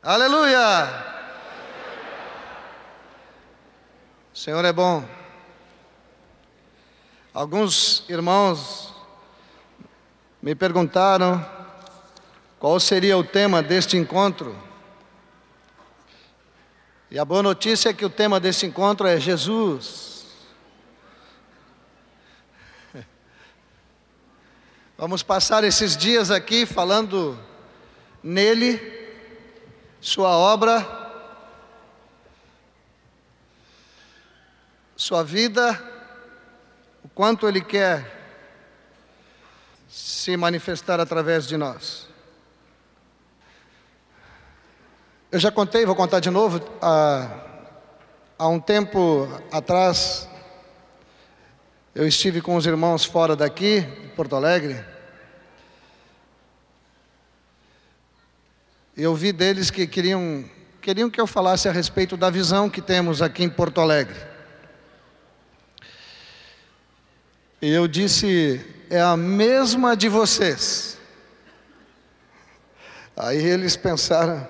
Aleluia! O Senhor é bom. Alguns irmãos me perguntaram qual seria o tema deste encontro. E a boa notícia é que o tema desse encontro é Jesus. Vamos passar esses dias aqui falando nele, sua obra, sua vida, o quanto ele quer se manifestar através de nós. Eu já contei, vou contar de novo. Há, há um tempo atrás, eu estive com os irmãos fora daqui, de Porto Alegre. Eu vi deles que queriam, queriam que eu falasse a respeito da visão que temos aqui em Porto Alegre. E eu disse, é a mesma de vocês. Aí eles pensaram,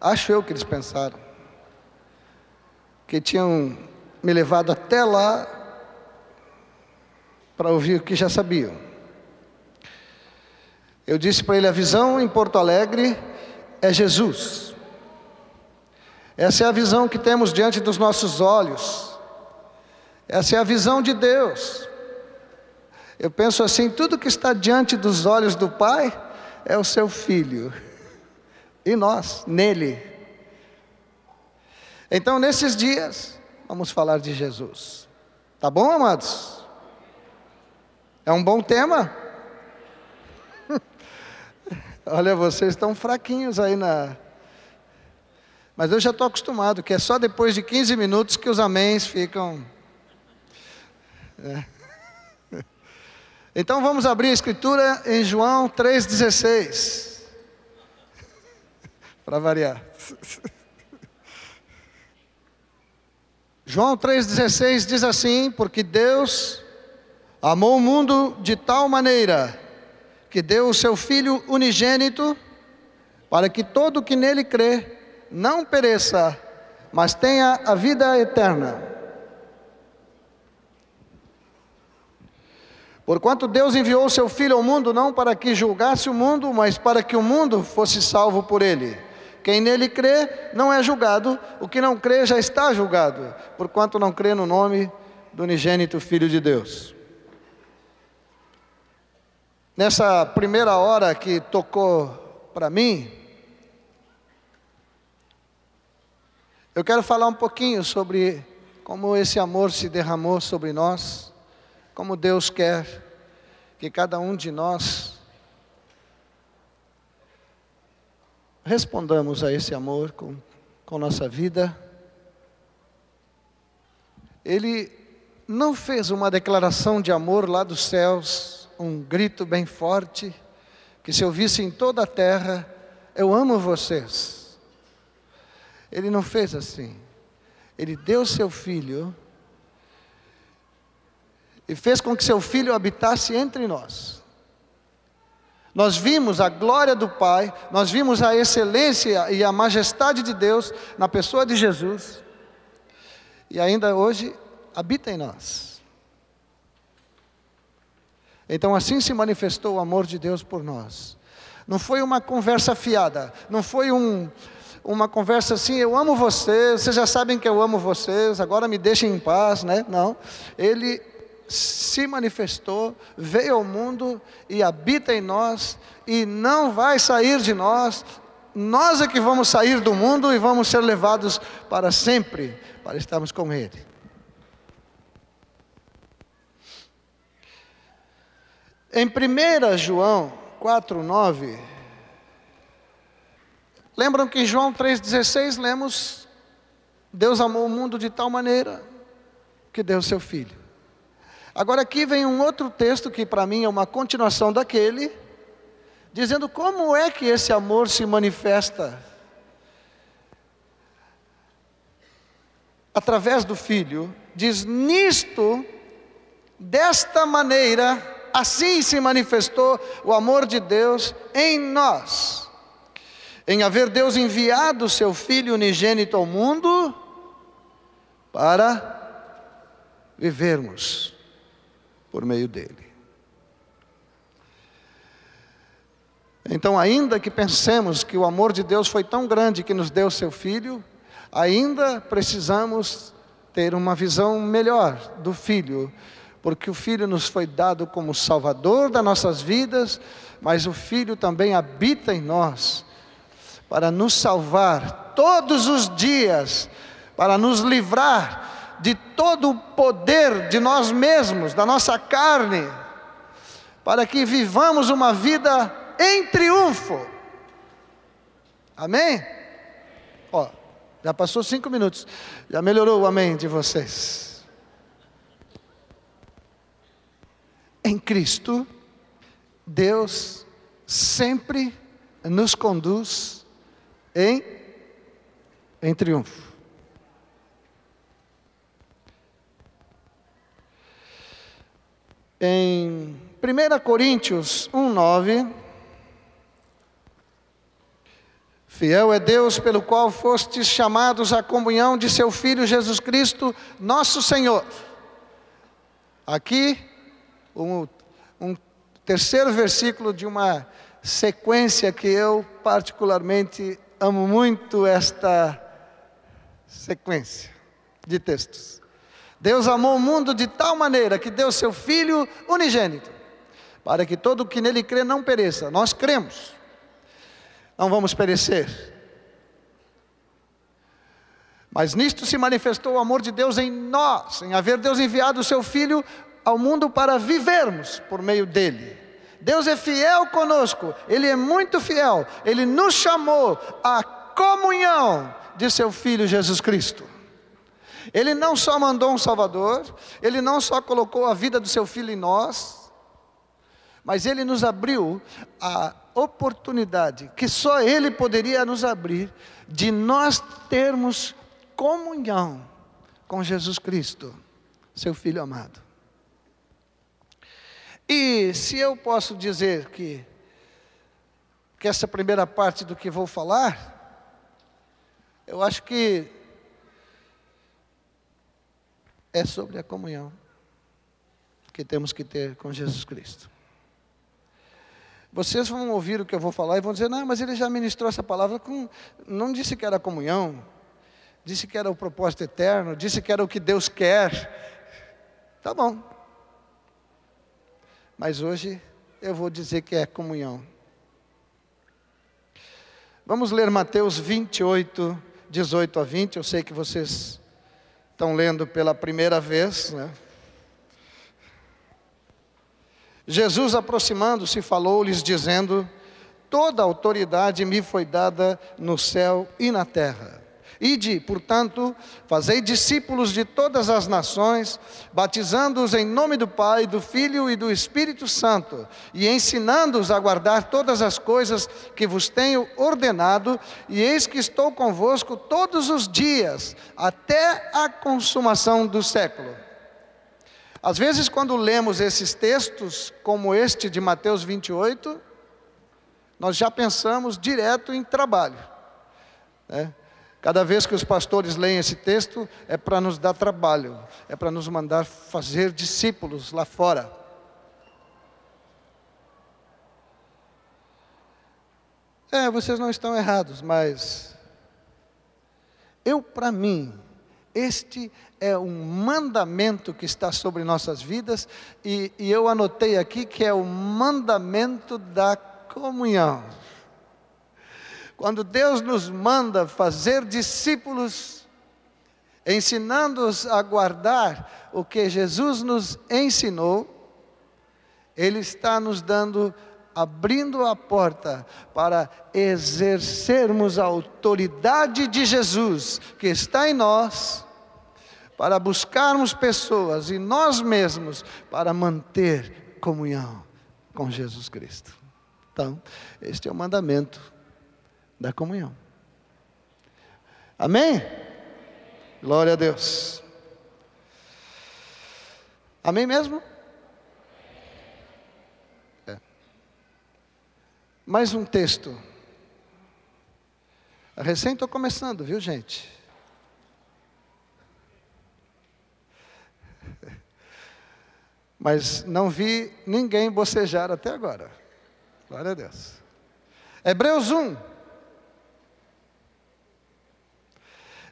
Acho eu que eles pensaram. Que tinham me levado até lá para ouvir o que já sabiam. Eu disse para ele: a visão em Porto Alegre é Jesus. Essa é a visão que temos diante dos nossos olhos. Essa é a visão de Deus. Eu penso assim: tudo que está diante dos olhos do Pai é o seu filho e nós nele. Então, nesses dias, vamos falar de Jesus. Tá bom, amados? É um bom tema? Olha, vocês estão fraquinhos aí na. Mas eu já estou acostumado, que é só depois de 15 minutos que os améns ficam. É. Então vamos abrir a escritura em João 3,16 para variar. João 3,16 diz assim: Porque Deus amou o mundo de tal maneira que deu o seu Filho unigênito, para que todo que nele crê não pereça, mas tenha a vida eterna. Porquanto Deus enviou seu Filho ao mundo não para que julgasse o mundo, mas para que o mundo fosse salvo por ele. Quem nele crê não é julgado, o que não crê já está julgado, porquanto não crê no nome do unigênito Filho de Deus. Nessa primeira hora que tocou para mim, eu quero falar um pouquinho sobre como esse amor se derramou sobre nós, como Deus quer que cada um de nós respondamos a esse amor com, com nossa vida. Ele não fez uma declaração de amor lá dos céus, um grito bem forte, que se ouvisse em toda a terra: Eu amo vocês. Ele não fez assim. Ele deu seu filho e fez com que seu filho habitasse entre nós. Nós vimos a glória do Pai, nós vimos a excelência e a majestade de Deus na pessoa de Jesus, e ainda hoje habita em nós. Então assim se manifestou o amor de Deus por nós. Não foi uma conversa fiada, não foi um, uma conversa assim, eu amo vocês, vocês já sabem que eu amo vocês, agora me deixem em paz, né? Não. Ele se manifestou, veio ao mundo e habita em nós e não vai sair de nós. Nós é que vamos sair do mundo e vamos ser levados para sempre para estarmos com Ele. Em 1 João 4,9, lembram que em João 3,16 lemos: Deus amou o mundo de tal maneira que deu seu Filho. Agora aqui vem um outro texto que para mim é uma continuação daquele, dizendo como é que esse amor se manifesta através do filho. Diz: "Nisto desta maneira assim se manifestou o amor de Deus em nós, em haver Deus enviado o seu Filho unigênito ao mundo para vivermos por meio dele. Então, ainda que pensemos que o amor de Deus foi tão grande que nos deu seu Filho, ainda precisamos ter uma visão melhor do Filho, porque o Filho nos foi dado como Salvador das nossas vidas, mas o Filho também habita em nós para nos salvar todos os dias, para nos livrar de todo o poder de nós mesmos, da nossa carne, para que vivamos uma vida em triunfo. Amém? Ó, já passou cinco minutos, já melhorou o amém de vocês. Em Cristo, Deus sempre nos conduz em, em triunfo. Em 1 Coríntios 1,9, Fiel é Deus pelo qual fostes chamados à comunhão de seu Filho Jesus Cristo, nosso Senhor. Aqui, um, um terceiro versículo de uma sequência que eu particularmente amo muito esta sequência de textos. Deus amou o mundo de tal maneira que deu seu Filho unigênito, para que todo o que nele crê não pereça. Nós cremos, não vamos perecer. Mas nisto se manifestou o amor de Deus em nós, em haver Deus enviado o seu Filho ao mundo para vivermos por meio dele. Deus é fiel conosco, Ele é muito fiel, Ele nos chamou à comunhão de Seu Filho Jesus Cristo. Ele não só mandou um Salvador, Ele não só colocou a vida do Seu Filho em nós, mas Ele nos abriu a oportunidade que só Ele poderia nos abrir de nós termos comunhão com Jesus Cristo, Seu Filho amado. E se eu posso dizer que, que essa primeira parte do que vou falar, eu acho que é sobre a comunhão que temos que ter com Jesus Cristo. Vocês vão ouvir o que eu vou falar e vão dizer: não, mas ele já ministrou essa palavra com. Não disse que era comunhão, disse que era o propósito eterno, disse que era o que Deus quer. Tá bom, mas hoje eu vou dizer que é comunhão. Vamos ler Mateus 28, 18 a 20. Eu sei que vocês estão lendo pela primeira vez, né? Jesus, aproximando-se, falou-lhes, dizendo: Toda autoridade me foi dada no céu e na terra. Ide, portanto, fazei discípulos de todas as nações, batizando-os em nome do Pai, do Filho e do Espírito Santo, e ensinando-os a guardar todas as coisas que vos tenho ordenado, e eis que estou convosco todos os dias, até a consumação do século. Às vezes, quando lemos esses textos, como este de Mateus 28, nós já pensamos direto em trabalho. Né? Cada vez que os pastores leem esse texto, é para nos dar trabalho, é para nos mandar fazer discípulos lá fora. É, vocês não estão errados, mas eu, para mim, este é um mandamento que está sobre nossas vidas, e, e eu anotei aqui que é o mandamento da comunhão. Quando Deus nos manda fazer discípulos, ensinando-os a guardar o que Jesus nos ensinou, Ele está nos dando, abrindo a porta para exercermos a autoridade de Jesus que está em nós, para buscarmos pessoas e nós mesmos para manter comunhão com Jesus Cristo. Então, este é o mandamento da comunhão. Amém? Glória a Deus. Amém mesmo? É. Mais um texto Recém estou começando, viu, gente? Mas não vi ninguém bocejar até agora. Glória a Deus. Hebreus 1.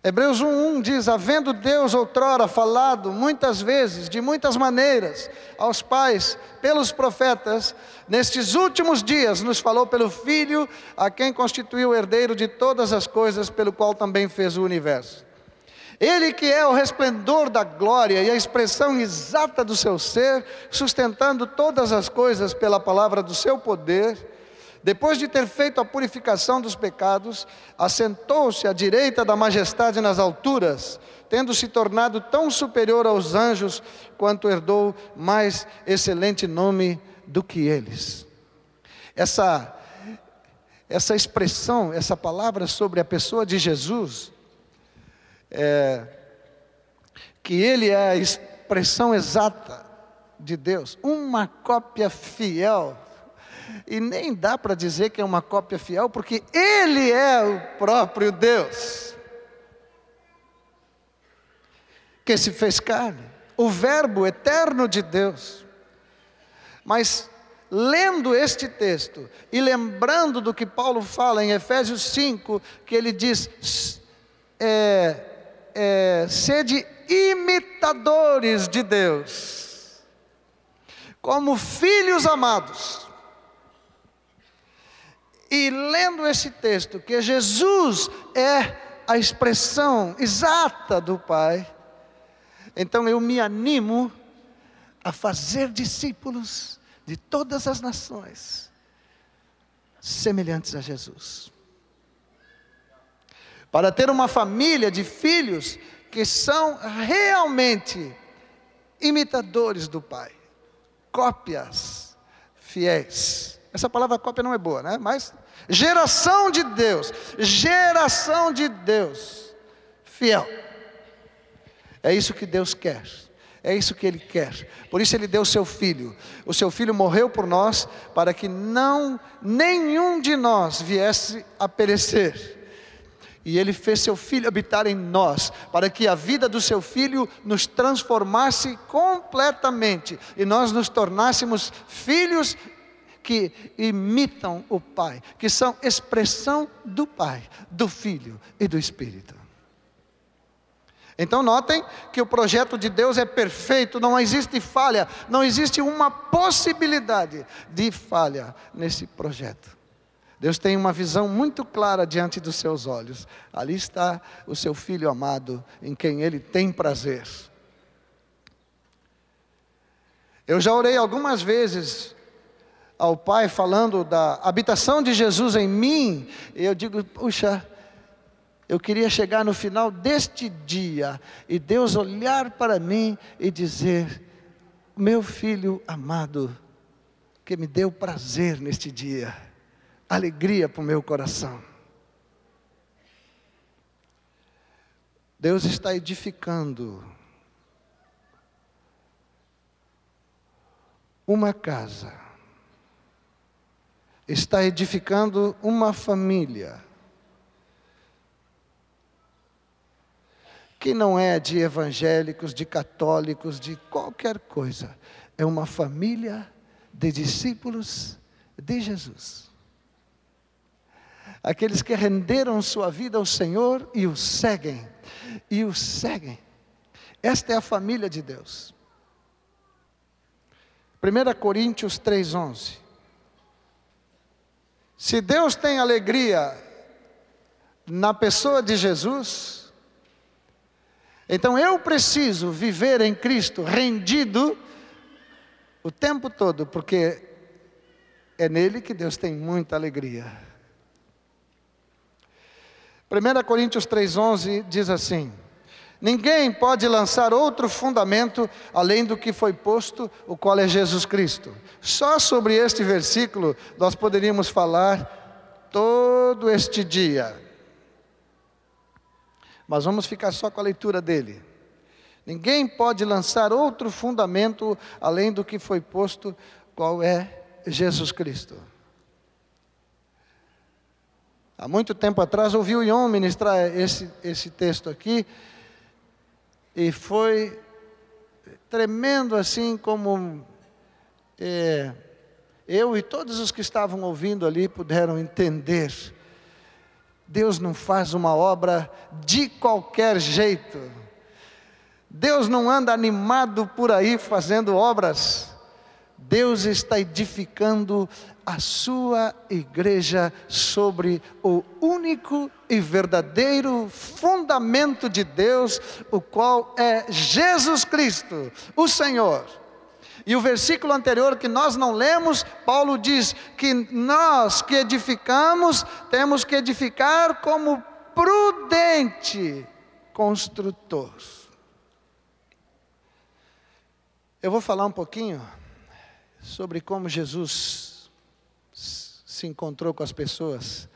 Hebreus 1:1 diz: Havendo Deus outrora falado muitas vezes, de muitas maneiras, aos pais, pelos profetas, nestes últimos dias nos falou pelo Filho, a quem constituiu o herdeiro de todas as coisas, pelo qual também fez o universo. Ele que é o resplendor da glória e a expressão exata do seu ser, sustentando todas as coisas pela palavra do seu poder, depois de ter feito a purificação dos pecados, assentou-se à direita da majestade nas alturas, tendo se tornado tão superior aos anjos, quanto herdou mais excelente nome do que eles. Essa, essa expressão, essa palavra sobre a pessoa de Jesus, é, que ele é a expressão exata de Deus, uma cópia fiel e nem dá para dizer que é uma cópia fiel, porque Ele é o próprio Deus, que se fez carne, o Verbo eterno de Deus. Mas, lendo este texto e lembrando do que Paulo fala em Efésios 5, que ele diz: é, é, sede imitadores de Deus, como filhos amados e lendo esse texto, que Jesus é a expressão exata do Pai, então eu me animo a fazer discípulos de todas as nações, semelhantes a Jesus. Para ter uma família de filhos que são realmente imitadores do Pai, cópias fiéis. Essa palavra cópia não é boa, né? Mas Geração de Deus, geração de Deus, fiel. É isso que Deus quer. É isso que Ele quer. Por isso Ele deu o seu filho. O seu filho morreu por nós para que não nenhum de nós viesse a perecer. E Ele fez seu filho habitar em nós, para que a vida do seu filho nos transformasse completamente e nós nos tornássemos filhos que imitam o Pai, que são expressão do Pai, do Filho e do Espírito. Então notem que o projeto de Deus é perfeito, não existe falha, não existe uma possibilidade de falha nesse projeto. Deus tem uma visão muito clara diante dos seus olhos. Ali está o seu filho amado, em quem ele tem prazer. Eu já orei algumas vezes ao Pai falando da habitação de Jesus em mim, eu digo, puxa, eu queria chegar no final deste dia e Deus olhar para mim e dizer: Meu filho amado, que me deu prazer neste dia, alegria para o meu coração. Deus está edificando uma casa está edificando uma família que não é de evangélicos, de católicos, de qualquer coisa. É uma família de discípulos de Jesus. Aqueles que renderam sua vida ao Senhor e o seguem, e o seguem. Esta é a família de Deus. 1 Coríntios 3,11. Se Deus tem alegria na pessoa de Jesus, então eu preciso viver em Cristo rendido o tempo todo, porque é nele que Deus tem muita alegria. 1 Coríntios 3,11 diz assim: Ninguém pode lançar outro fundamento além do que foi posto, o qual é Jesus Cristo. Só sobre este versículo nós poderíamos falar todo este dia. Mas vamos ficar só com a leitura dele. Ninguém pode lançar outro fundamento além do que foi posto, qual é Jesus Cristo. Há muito tempo atrás ouvi o Ion ministrar esse, esse texto aqui, e foi tremendo assim como é, eu e todos os que estavam ouvindo ali puderam entender. Deus não faz uma obra de qualquer jeito. Deus não anda animado por aí fazendo obras. Deus está edificando a sua igreja sobre o único e verdadeiro fundamento de Deus, o qual é Jesus Cristo, o Senhor. E o versículo anterior que nós não lemos, Paulo diz que nós que edificamos, temos que edificar como prudente construtor. Eu vou falar um pouquinho sobre como Jesus se encontrou com as pessoas.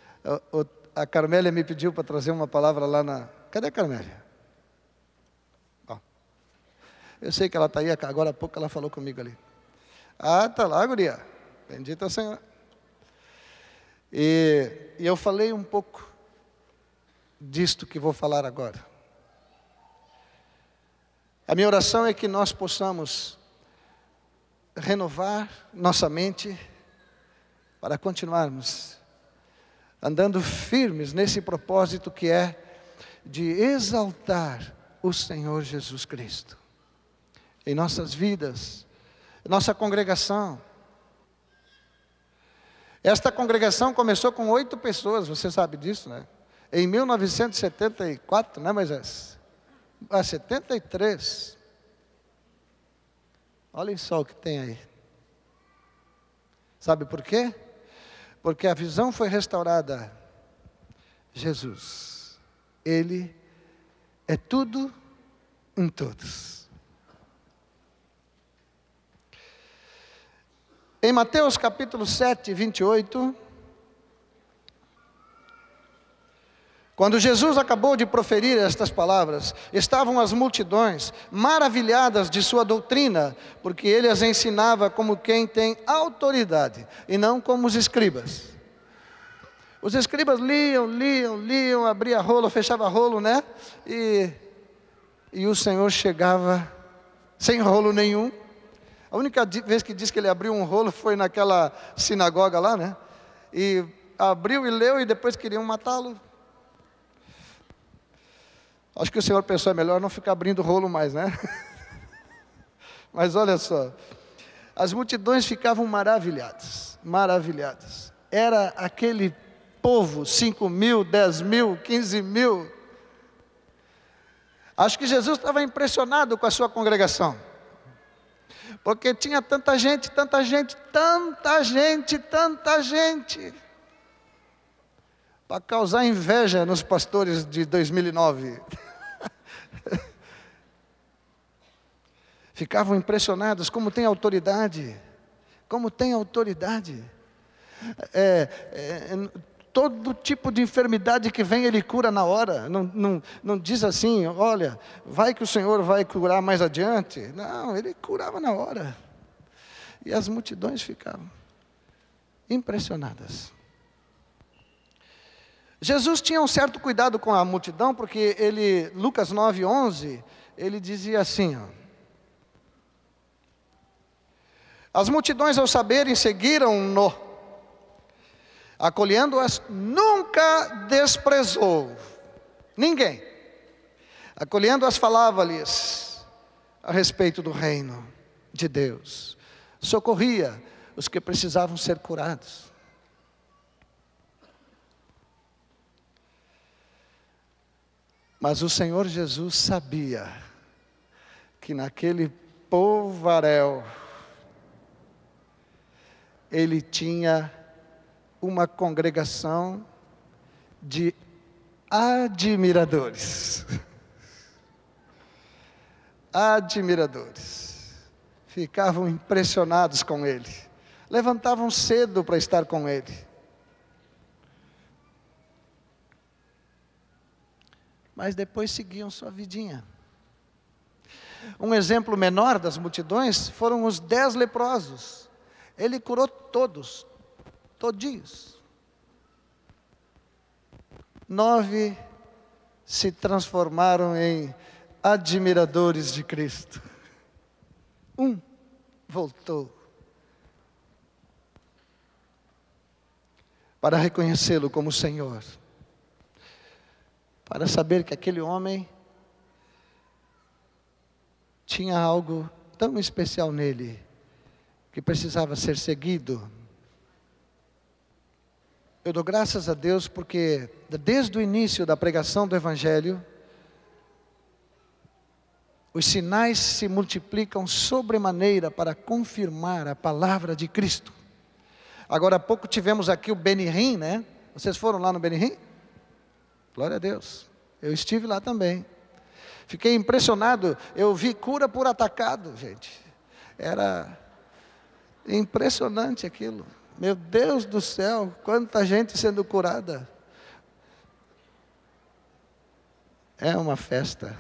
A Carmélia me pediu para trazer uma palavra lá na. Cadê a Carmélia? Eu sei que ela está aí, agora há pouco ela falou comigo ali. Ah, está lá, guria. Bendito é o Senhor. E, e eu falei um pouco disto que vou falar agora. A minha oração é que nós possamos renovar nossa mente para continuarmos andando firmes nesse propósito que é de exaltar o Senhor Jesus Cristo em nossas vidas, nossa congregação. Esta congregação começou com oito pessoas, você sabe disso, né? Em 1974, né, Moisés? Ah, 73. Olhem só o que tem aí. Sabe por quê? Porque a visão foi restaurada. Jesus, Ele é tudo em todos. Em Mateus capítulo 7, 28, quando Jesus acabou de proferir estas palavras, estavam as multidões maravilhadas de sua doutrina, porque ele as ensinava como quem tem autoridade e não como os escribas. Os escribas liam, liam, liam, abria rolo, fechava rolo, né? E, e o Senhor chegava sem rolo nenhum a única vez que diz que ele abriu um rolo foi naquela sinagoga lá, né? E abriu e leu e depois queriam matá-lo. Acho que o Senhor pensou, é melhor não ficar abrindo rolo mais, né? Mas olha só, as multidões ficavam maravilhadas, maravilhadas. Era aquele povo, 5 mil, 10 mil, 15 mil. Acho que Jesus estava impressionado com a sua congregação. Porque tinha tanta gente, tanta gente, tanta gente, tanta gente. Para causar inveja nos pastores de 2009. Ficavam impressionados como tem autoridade. Como tem autoridade. É, é, todo tipo de enfermidade que vem, Ele cura na hora. Não, não, não diz assim, olha, vai que o Senhor vai curar mais adiante. Não, Ele curava na hora. E as multidões ficavam impressionadas. Jesus tinha um certo cuidado com a multidão, porque ele, Lucas 9, 11, ele dizia assim: ó, As multidões, ao saberem, seguiram-no acolhendo-as, nunca desprezou ninguém. Acolhendo-as, falava-lhes a respeito do reino de Deus, socorria os que precisavam ser curados. Mas o Senhor Jesus sabia que naquele povaréu ele tinha uma congregação de admiradores. Admiradores. Ficavam impressionados com ele. Levantavam cedo para estar com ele. Mas depois seguiam sua vidinha. Um exemplo menor das multidões foram os dez leprosos. Ele curou todos, todinhos. nove se transformaram em admiradores de Cristo. Um voltou para reconhecê-lo como Senhor, para saber que aquele homem tinha algo tão especial nele que precisava ser seguido. Eu dou graças a Deus porque desde o início da pregação do Evangelho, os sinais se multiplicam sobremaneira para confirmar a palavra de Cristo. Agora há pouco tivemos aqui o Benihim, né? Vocês foram lá no Benihim? Glória a Deus. Eu estive lá também. Fiquei impressionado, eu vi cura por atacado, gente. Era impressionante aquilo. Meu Deus do céu, quanta gente sendo curada. É uma festa.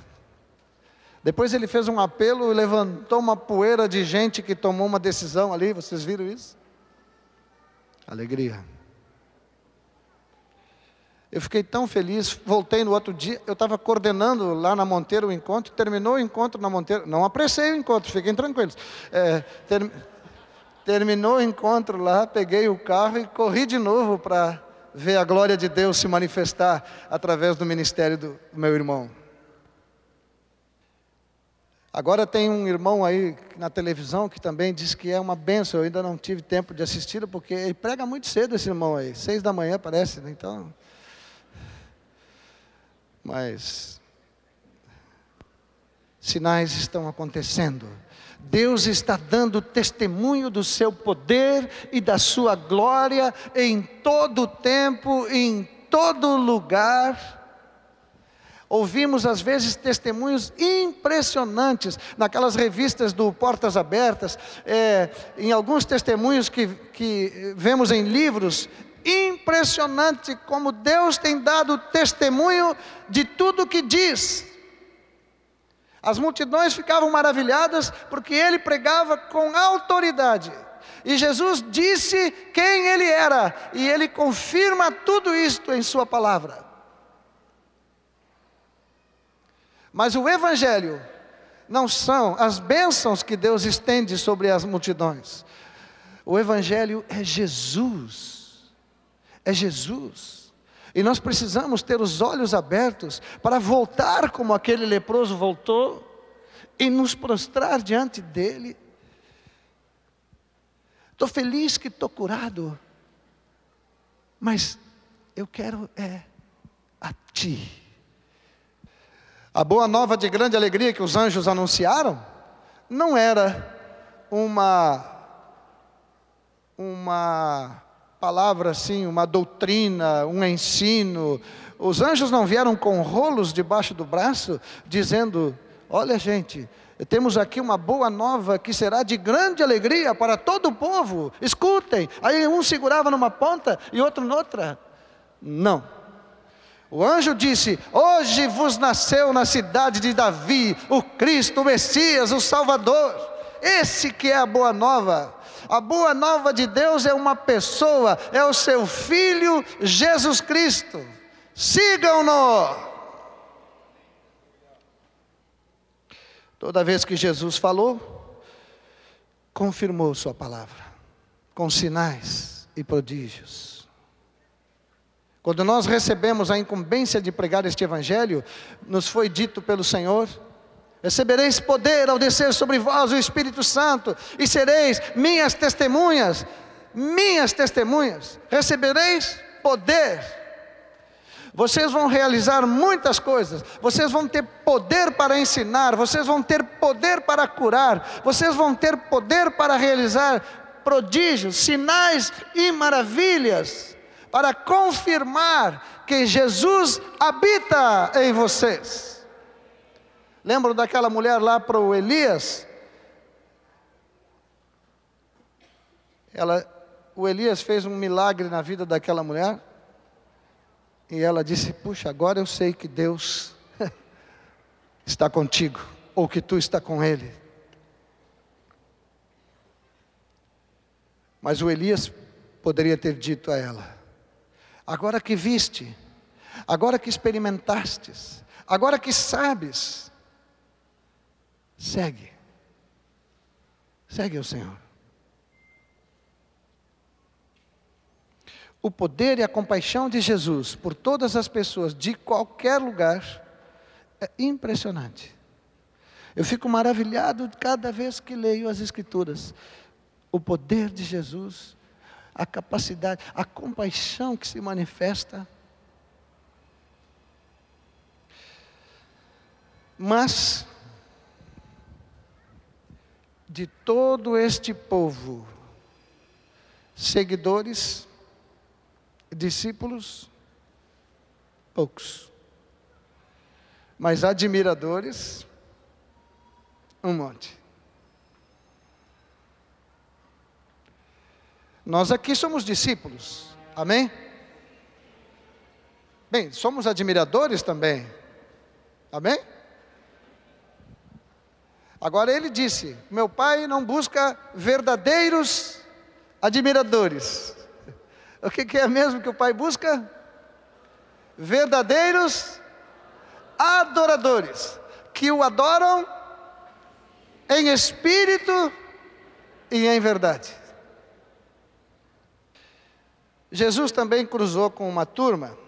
Depois ele fez um apelo e levantou uma poeira de gente que tomou uma decisão ali, vocês viram isso? Alegria. Eu fiquei tão feliz, voltei no outro dia, eu estava coordenando lá na Monteiro o encontro, terminou o encontro na Monteiro, não apressei o encontro, fiquem tranquilos. É, ter, terminou o encontro lá, peguei o carro e corri de novo para ver a glória de Deus se manifestar através do ministério do meu irmão. Agora tem um irmão aí na televisão que também diz que é uma benção. Eu ainda não tive tempo de assisti-lo porque ele prega muito cedo esse irmão aí, seis da manhã parece, né? então mas sinais estão acontecendo. Deus está dando testemunho do seu poder e da sua glória em todo tempo, em todo lugar. Ouvimos às vezes testemunhos impressionantes naquelas revistas do Portas Abertas, é, em alguns testemunhos que, que vemos em livros, Impressionante como Deus tem dado testemunho de tudo que diz. As multidões ficavam maravilhadas porque ele pregava com autoridade. E Jesus disse quem ele era, e ele confirma tudo isto em Sua palavra. Mas o Evangelho não são as bênçãos que Deus estende sobre as multidões. O Evangelho é Jesus é Jesus. E nós precisamos ter os olhos abertos para voltar como aquele leproso voltou e nos prostrar diante dele. Estou feliz que estou curado, mas eu quero é a Ti. A boa nova de grande alegria que os anjos anunciaram não era uma uma palavra assim, uma doutrina, um ensino. Os anjos não vieram com rolos debaixo do braço, dizendo: Olha, gente, temos aqui uma boa nova que será de grande alegria para todo o povo. Escutem. Aí um segurava numa ponta e outro noutra. Não. O anjo disse: Hoje vos nasceu na cidade de Davi o Cristo, o Messias, o Salvador. Esse que é a boa nova. A boa nova de Deus é uma pessoa, é o seu filho Jesus Cristo. Sigam-no. Toda vez que Jesus falou, confirmou Sua palavra, com sinais e prodígios. Quando nós recebemos a incumbência de pregar este Evangelho, nos foi dito pelo Senhor, Recebereis poder ao descer sobre vós o Espírito Santo, e sereis minhas testemunhas, minhas testemunhas. Recebereis poder. Vocês vão realizar muitas coisas, vocês vão ter poder para ensinar, vocês vão ter poder para curar, vocês vão ter poder para realizar prodígios, sinais e maravilhas, para confirmar que Jesus habita em vocês. Lembram daquela mulher lá para o Elias? Ela, o Elias fez um milagre na vida daquela mulher. E ela disse: Puxa, agora eu sei que Deus está contigo, ou que tu está com Ele. Mas o Elias poderia ter dito a ela: Agora que viste, agora que experimentastes, agora que sabes, segue. Segue o Senhor. O poder e a compaixão de Jesus por todas as pessoas de qualquer lugar é impressionante. Eu fico maravilhado cada vez que leio as Escrituras. O poder de Jesus, a capacidade, a compaixão que se manifesta. Mas, de todo este povo, seguidores, discípulos, poucos, mas admiradores, um monte. Nós aqui somos discípulos, amém? Bem, somos admiradores também, amém? Agora ele disse: Meu pai não busca verdadeiros admiradores. O que, que é mesmo que o pai busca? Verdadeiros adoradores, que o adoram em espírito e em verdade. Jesus também cruzou com uma turma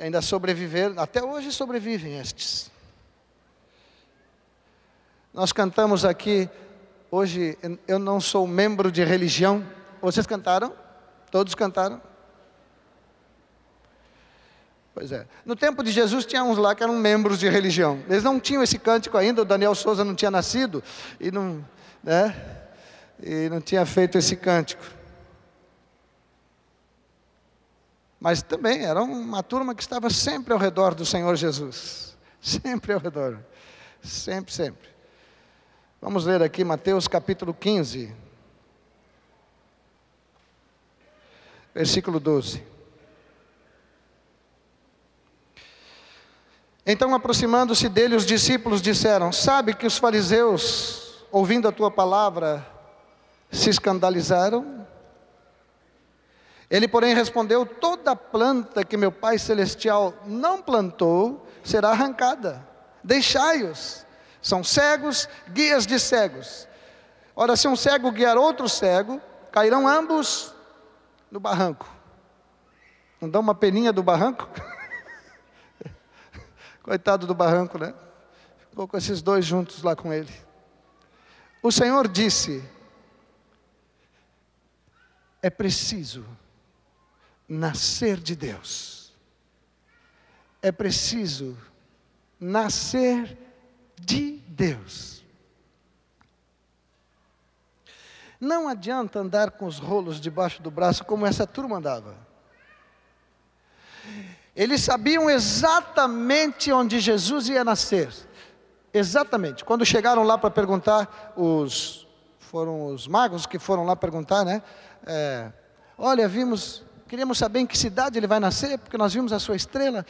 ainda sobreviveram, até hoje sobrevivem estes. Nós cantamos aqui, hoje eu não sou membro de religião. Vocês cantaram? Todos cantaram? Pois é. No tempo de Jesus tinha uns lá que eram membros de religião. Eles não tinham esse cântico ainda, o Daniel Souza não tinha nascido e não, né? E não tinha feito esse cântico. Mas também era uma turma que estava sempre ao redor do Senhor Jesus. Sempre ao redor. Sempre, sempre. Vamos ler aqui Mateus capítulo 15, versículo 12. Então, aproximando-se dele, os discípulos disseram: Sabe que os fariseus, ouvindo a tua palavra, se escandalizaram? Ele, porém, respondeu: Toda planta que meu Pai Celestial não plantou será arrancada. Deixai-os. São cegos, guias de cegos. Ora, se um cego guiar outro cego, cairão ambos no barranco. Não dá uma peninha do barranco? Coitado do barranco, né? Ficou com esses dois juntos lá com ele. O Senhor disse: é preciso nascer de Deus. É preciso nascer de Deus. Não adianta andar com os rolos debaixo do braço como essa turma andava. Eles sabiam exatamente onde Jesus ia nascer. Exatamente. Quando chegaram lá para perguntar, os foram os magos que foram lá perguntar, né? É, Olha, vimos, queríamos saber em que cidade ele vai nascer, porque nós vimos a sua estrela.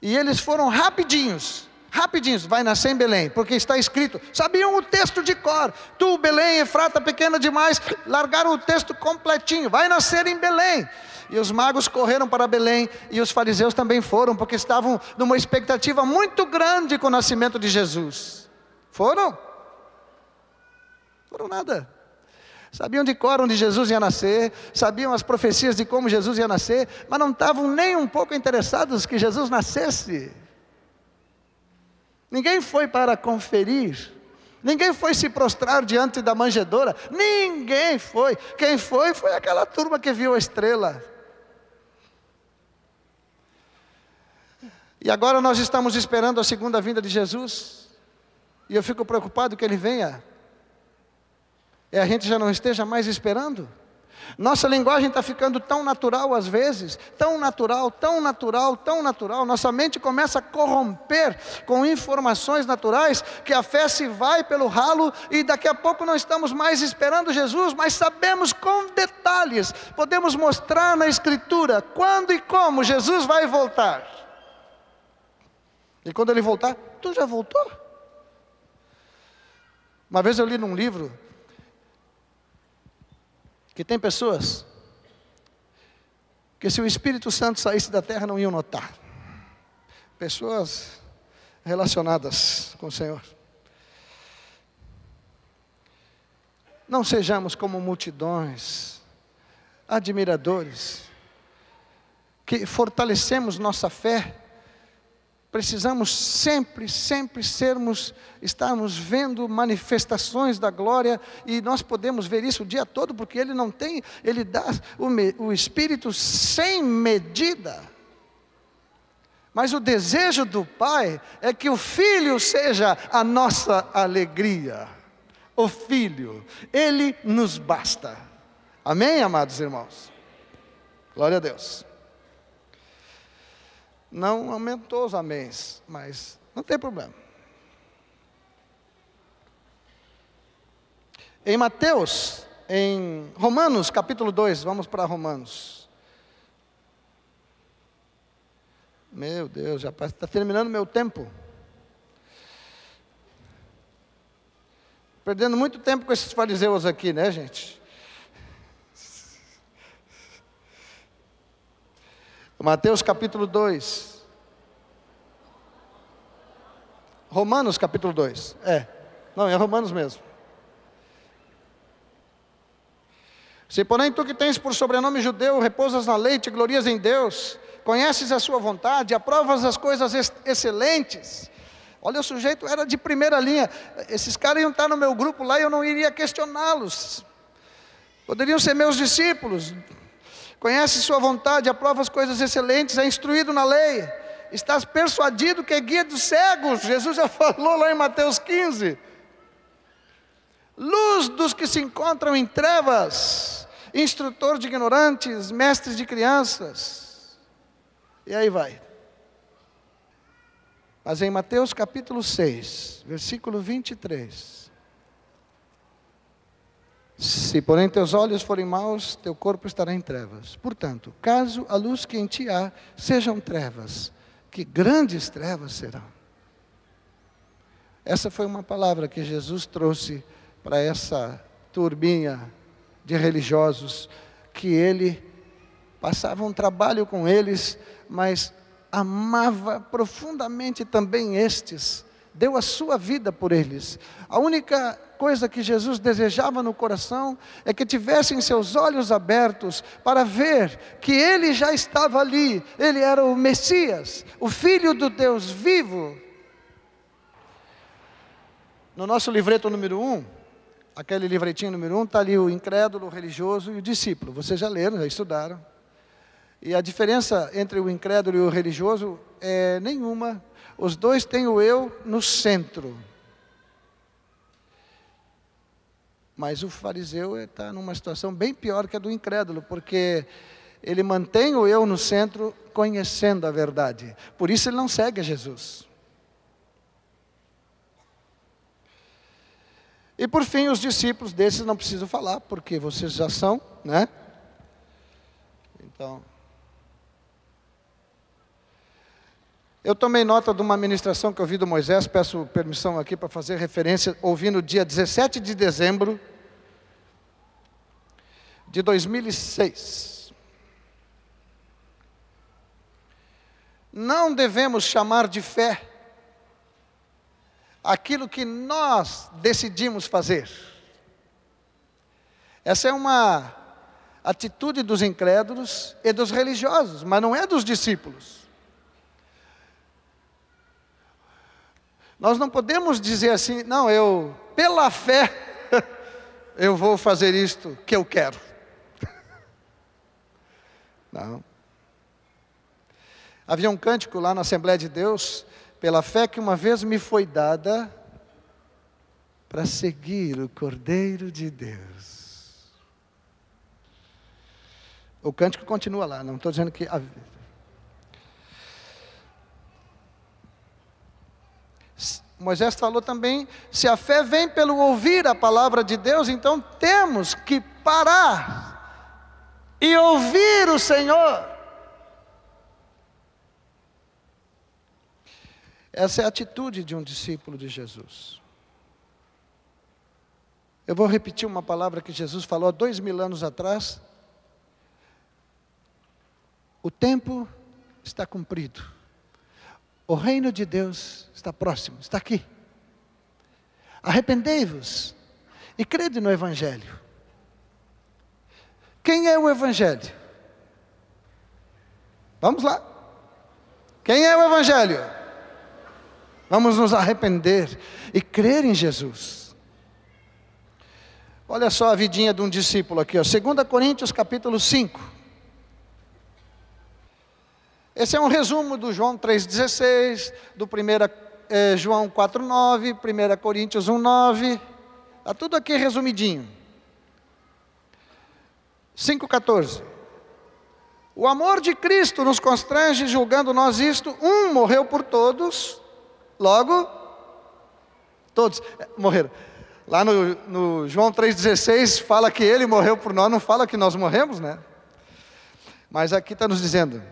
E eles foram rapidinhos, rapidinhos, vai nascer em Belém, porque está escrito, sabiam o texto de cor, tu, Belém, Efrata pequena demais, largaram o texto completinho, vai nascer em Belém. E os magos correram para Belém e os fariseus também foram, porque estavam numa expectativa muito grande com o nascimento de Jesus. Foram? Foram nada. Sabiam de cor onde Jesus ia nascer, sabiam as profecias de como Jesus ia nascer, mas não estavam nem um pouco interessados que Jesus nascesse. Ninguém foi para conferir, ninguém foi se prostrar diante da manjedoura, ninguém foi. Quem foi foi aquela turma que viu a estrela. E agora nós estamos esperando a segunda vinda de Jesus. E eu fico preocupado que ele venha. E a gente já não esteja mais esperando. Nossa linguagem está ficando tão natural às vezes, tão natural, tão natural, tão natural. Nossa mente começa a corromper com informações naturais que a fé se vai pelo ralo e daqui a pouco não estamos mais esperando Jesus, mas sabemos com detalhes, podemos mostrar na Escritura quando e como Jesus vai voltar. E quando ele voltar, tu já voltou? Uma vez eu li num livro que tem pessoas que se o Espírito Santo saísse da terra não iam notar. pessoas relacionadas com o Senhor. Não sejamos como multidões, admiradores, que fortalecemos nossa fé. Precisamos sempre, sempre sermos, estarmos vendo manifestações da glória e nós podemos ver isso o dia todo, porque Ele não tem, Ele dá o, o Espírito sem medida. Mas o desejo do Pai é que o Filho seja a nossa alegria o Filho, Ele nos basta. Amém, amados irmãos? Glória a Deus. Não aumentou os améns, mas não tem problema. Em Mateus, em Romanos capítulo 2, vamos para Romanos. Meu Deus, já está terminando meu tempo. Perdendo muito tempo com esses fariseus aqui, né, gente? Mateus capítulo 2. Romanos capítulo 2. É. Não, é Romanos mesmo. Se porém tu que tens por sobrenome judeu, repousas na lei, te glorias em Deus, conheces a sua vontade, aprovas as coisas excelentes, Olha, o sujeito era de primeira linha. Esses caras iam estar no meu grupo lá e eu não iria questioná-los. Poderiam ser meus discípulos. Conhece sua vontade, aprova as coisas excelentes, é instruído na lei. Estás persuadido que é guia dos cegos. Jesus já falou lá em Mateus 15. Luz dos que se encontram em trevas, instrutor de ignorantes, mestres de crianças. E aí vai. Mas em Mateus capítulo 6, versículo 23. Se porém teus olhos forem maus, teu corpo estará em trevas. Portanto, caso a luz que em ti há sejam trevas, que grandes trevas serão. Essa foi uma palavra que Jesus trouxe para essa turbinha de religiosos que ele passava um trabalho com eles, mas amava profundamente também estes, deu a sua vida por eles. A única coisa que Jesus desejava no coração é que tivessem seus olhos abertos para ver que ele já estava ali, ele era o Messias, o Filho do Deus vivo. No nosso livreto número 1, um, aquele livretinho número 1, um, está ali o incrédulo, o religioso e o discípulo. Vocês já leram, já estudaram. E a diferença entre o incrédulo e o religioso é nenhuma. Os dois têm o eu no centro. Mas o fariseu está numa situação bem pior que a do incrédulo, porque ele mantém o eu no centro, conhecendo a verdade. Por isso ele não segue a Jesus. E por fim, os discípulos desses não preciso falar, porque vocês já são, né? Então. Eu tomei nota de uma ministração que eu do Moisés, peço permissão aqui para fazer referência, ouvi no dia 17 de dezembro de 2006. Não devemos chamar de fé aquilo que nós decidimos fazer. Essa é uma atitude dos incrédulos e dos religiosos, mas não é dos discípulos. Nós não podemos dizer assim, não, eu, pela fé, eu vou fazer isto que eu quero. Não. Havia um cântico lá na Assembleia de Deus, pela fé que uma vez me foi dada para seguir o Cordeiro de Deus. O cântico continua lá, não estou dizendo que. Moisés falou também: se a fé vem pelo ouvir a palavra de Deus, então temos que parar e ouvir o Senhor. Essa é a atitude de um discípulo de Jesus. Eu vou repetir uma palavra que Jesus falou há dois mil anos atrás. O tempo está cumprido O reino de Deus está próximo, está aqui. Arrependei-vos e crede no Evangelho. Quem é o Evangelho? Vamos lá. Quem é o Evangelho? Vamos nos arrepender e crer em Jesus. Olha só a vidinha de um discípulo aqui, ó. 2 Coríntios capítulo 5. Esse é um resumo do João 3,16, do 1 eh, João 4,9, 1 Coríntios 1,9. Está tudo aqui resumidinho. 5,14. O amor de Cristo nos constrange, julgando nós isto: um morreu por todos, logo, todos é, morreram. Lá no, no João 3,16 fala que ele morreu por nós, não fala que nós morremos, né? Mas aqui está nos dizendo: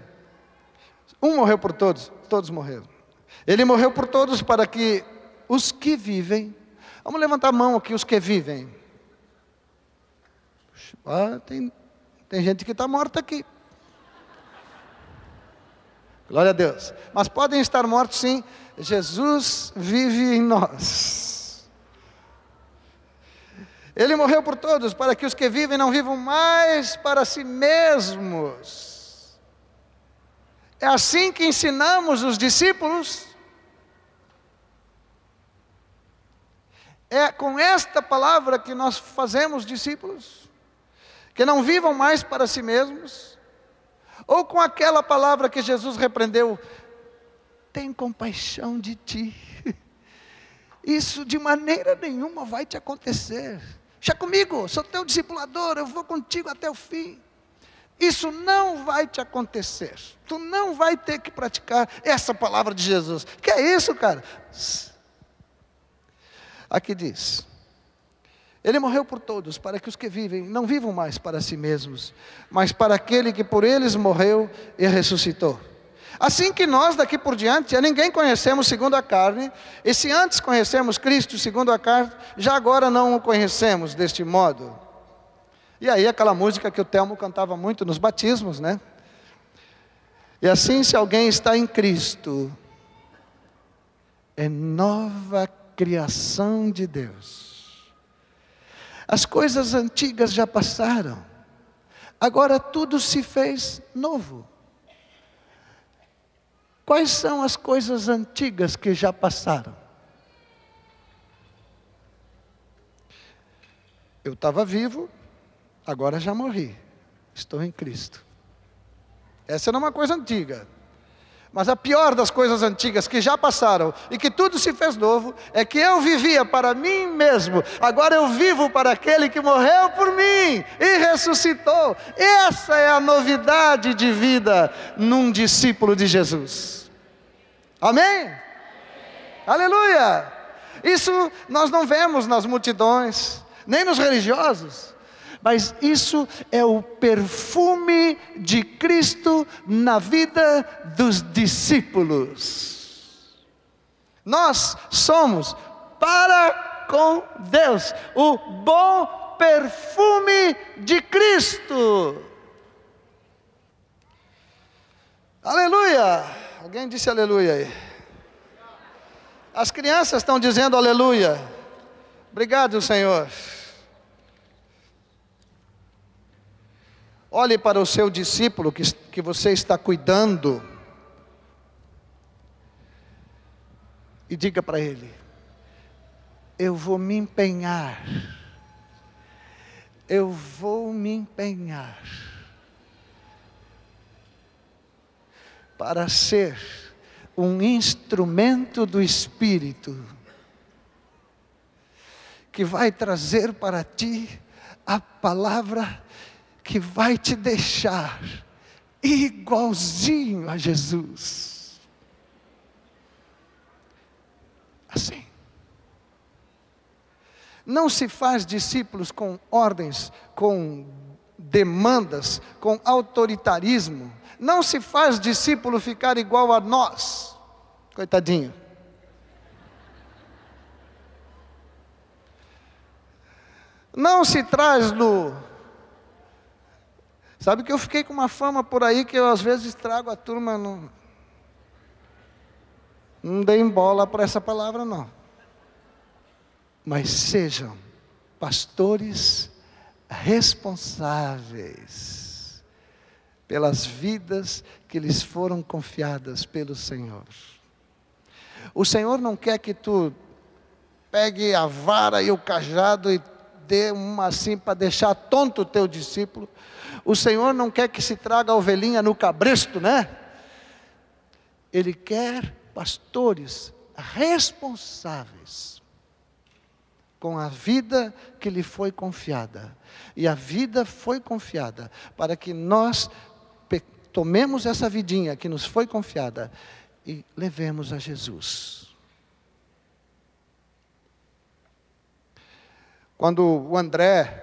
um morreu por todos, todos morreram. Ele morreu por todos para que os que vivem, vamos levantar a mão aqui, os que vivem. Tem, tem gente que está morta aqui. Glória a Deus. Mas podem estar mortos sim. Jesus vive em nós. Ele morreu por todos, para que os que vivem não vivam mais para si mesmos. É assim que ensinamos os discípulos. É com esta palavra que nós fazemos discípulos, que não vivam mais para si mesmos, ou com aquela palavra que Jesus repreendeu: tem compaixão de ti. Isso de maneira nenhuma vai te acontecer. Já comigo, sou teu discipulador, eu vou contigo até o fim. Isso não vai te acontecer. Tu não vai ter que praticar essa palavra de Jesus. Que é isso, cara? Aqui diz: Ele morreu por todos, para que os que vivem não vivam mais para si mesmos, mas para aquele que por eles morreu e ressuscitou. Assim que nós daqui por diante, a ninguém conhecemos segundo a carne, e se antes conhecemos Cristo segundo a carne, já agora não o conhecemos deste modo. E aí aquela música que o Telmo cantava muito nos batismos, né? E assim, se alguém está em Cristo, é nova criação de Deus. As coisas antigas já passaram, agora tudo se fez novo. Quais são as coisas antigas que já passaram? Eu estava vivo, agora já morri, estou em Cristo. Essa era uma coisa antiga. Mas a pior das coisas antigas que já passaram e que tudo se fez novo é que eu vivia para mim mesmo, agora eu vivo para aquele que morreu por mim e ressuscitou. Essa é a novidade de vida num discípulo de Jesus. Amém? Amém. Aleluia! Isso nós não vemos nas multidões, nem nos religiosos mas isso é o perfume de Cristo na vida dos discípulos. Nós somos para com Deus o bom perfume de Cristo. Aleluia! Alguém disse aleluia aí? As crianças estão dizendo aleluia. Obrigado, Senhor. Olhe para o seu discípulo que, que você está cuidando e diga para ele: Eu vou me empenhar, eu vou me empenhar para ser um instrumento do Espírito que vai trazer para ti a palavra que vai te deixar igualzinho a Jesus. Assim. Não se faz discípulos com ordens, com demandas, com autoritarismo. Não se faz discípulo ficar igual a nós. Coitadinho. Não se traz no Sabe que eu fiquei com uma fama por aí que eu às vezes trago a turma no. Não deem bola para essa palavra, não. Mas sejam pastores responsáveis pelas vidas que lhes foram confiadas pelo Senhor. O Senhor não quer que tu pegue a vara e o cajado e dê uma assim para deixar tonto o teu discípulo. O Senhor não quer que se traga a ovelhinha no cabresto, né? Ele quer pastores responsáveis com a vida que lhe foi confiada. E a vida foi confiada para que nós tomemos essa vidinha que nos foi confiada e levemos a Jesus. Quando o André,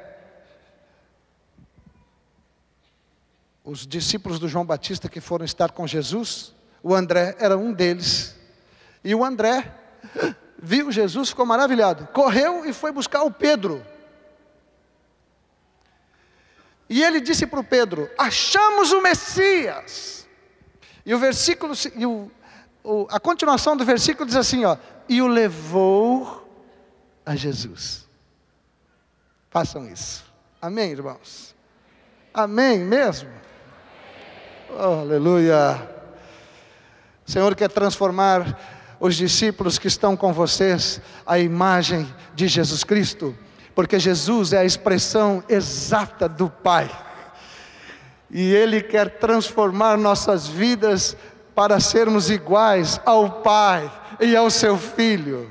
os discípulos do João Batista que foram estar com Jesus, o André era um deles. E o André viu Jesus, ficou maravilhado. Correu e foi buscar o Pedro. E ele disse para o Pedro: Achamos o Messias. E o versículo, e o, o, a continuação do versículo diz assim: ó, E o levou a Jesus. Façam isso. Amém, irmãos? Amém mesmo? Oh, aleluia. O Senhor quer transformar os discípulos que estão com vocês a imagem de Jesus Cristo, porque Jesus é a expressão exata do Pai. E Ele quer transformar nossas vidas para sermos iguais ao Pai e ao Seu Filho.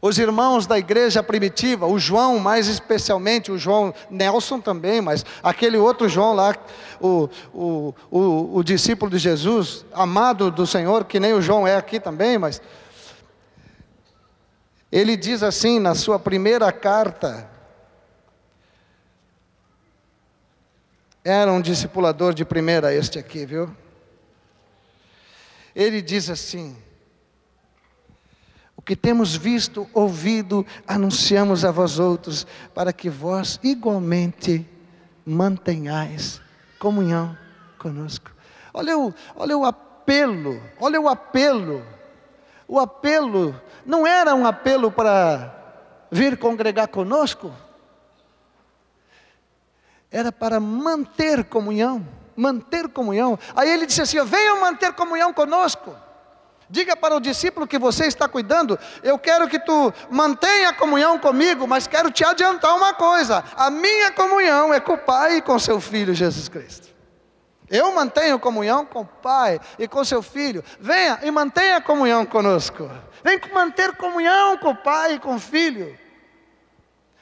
Os irmãos da igreja primitiva, o João mais especialmente, o João Nelson também, mas aquele outro João lá, o, o, o, o discípulo de Jesus, amado do Senhor, que nem o João é aqui também, mas ele diz assim na sua primeira carta, era um discipulador de primeira este aqui, viu? Ele diz assim: que temos visto, ouvido, anunciamos a vós outros, para que vós igualmente mantenhais comunhão conosco. Olha o, olha o apelo, olha o apelo. O apelo não era um apelo para vir congregar conosco, era para manter comunhão, manter comunhão. Aí ele disse assim: venham manter comunhão conosco. Diga para o discípulo que você está cuidando, eu quero que tu mantenha a comunhão comigo, mas quero te adiantar uma coisa: a minha comunhão é com o Pai e com seu Filho Jesus Cristo. Eu mantenho comunhão com o Pai e com seu Filho. Venha e mantenha comunhão conosco. Vem manter comunhão com o Pai e com o Filho.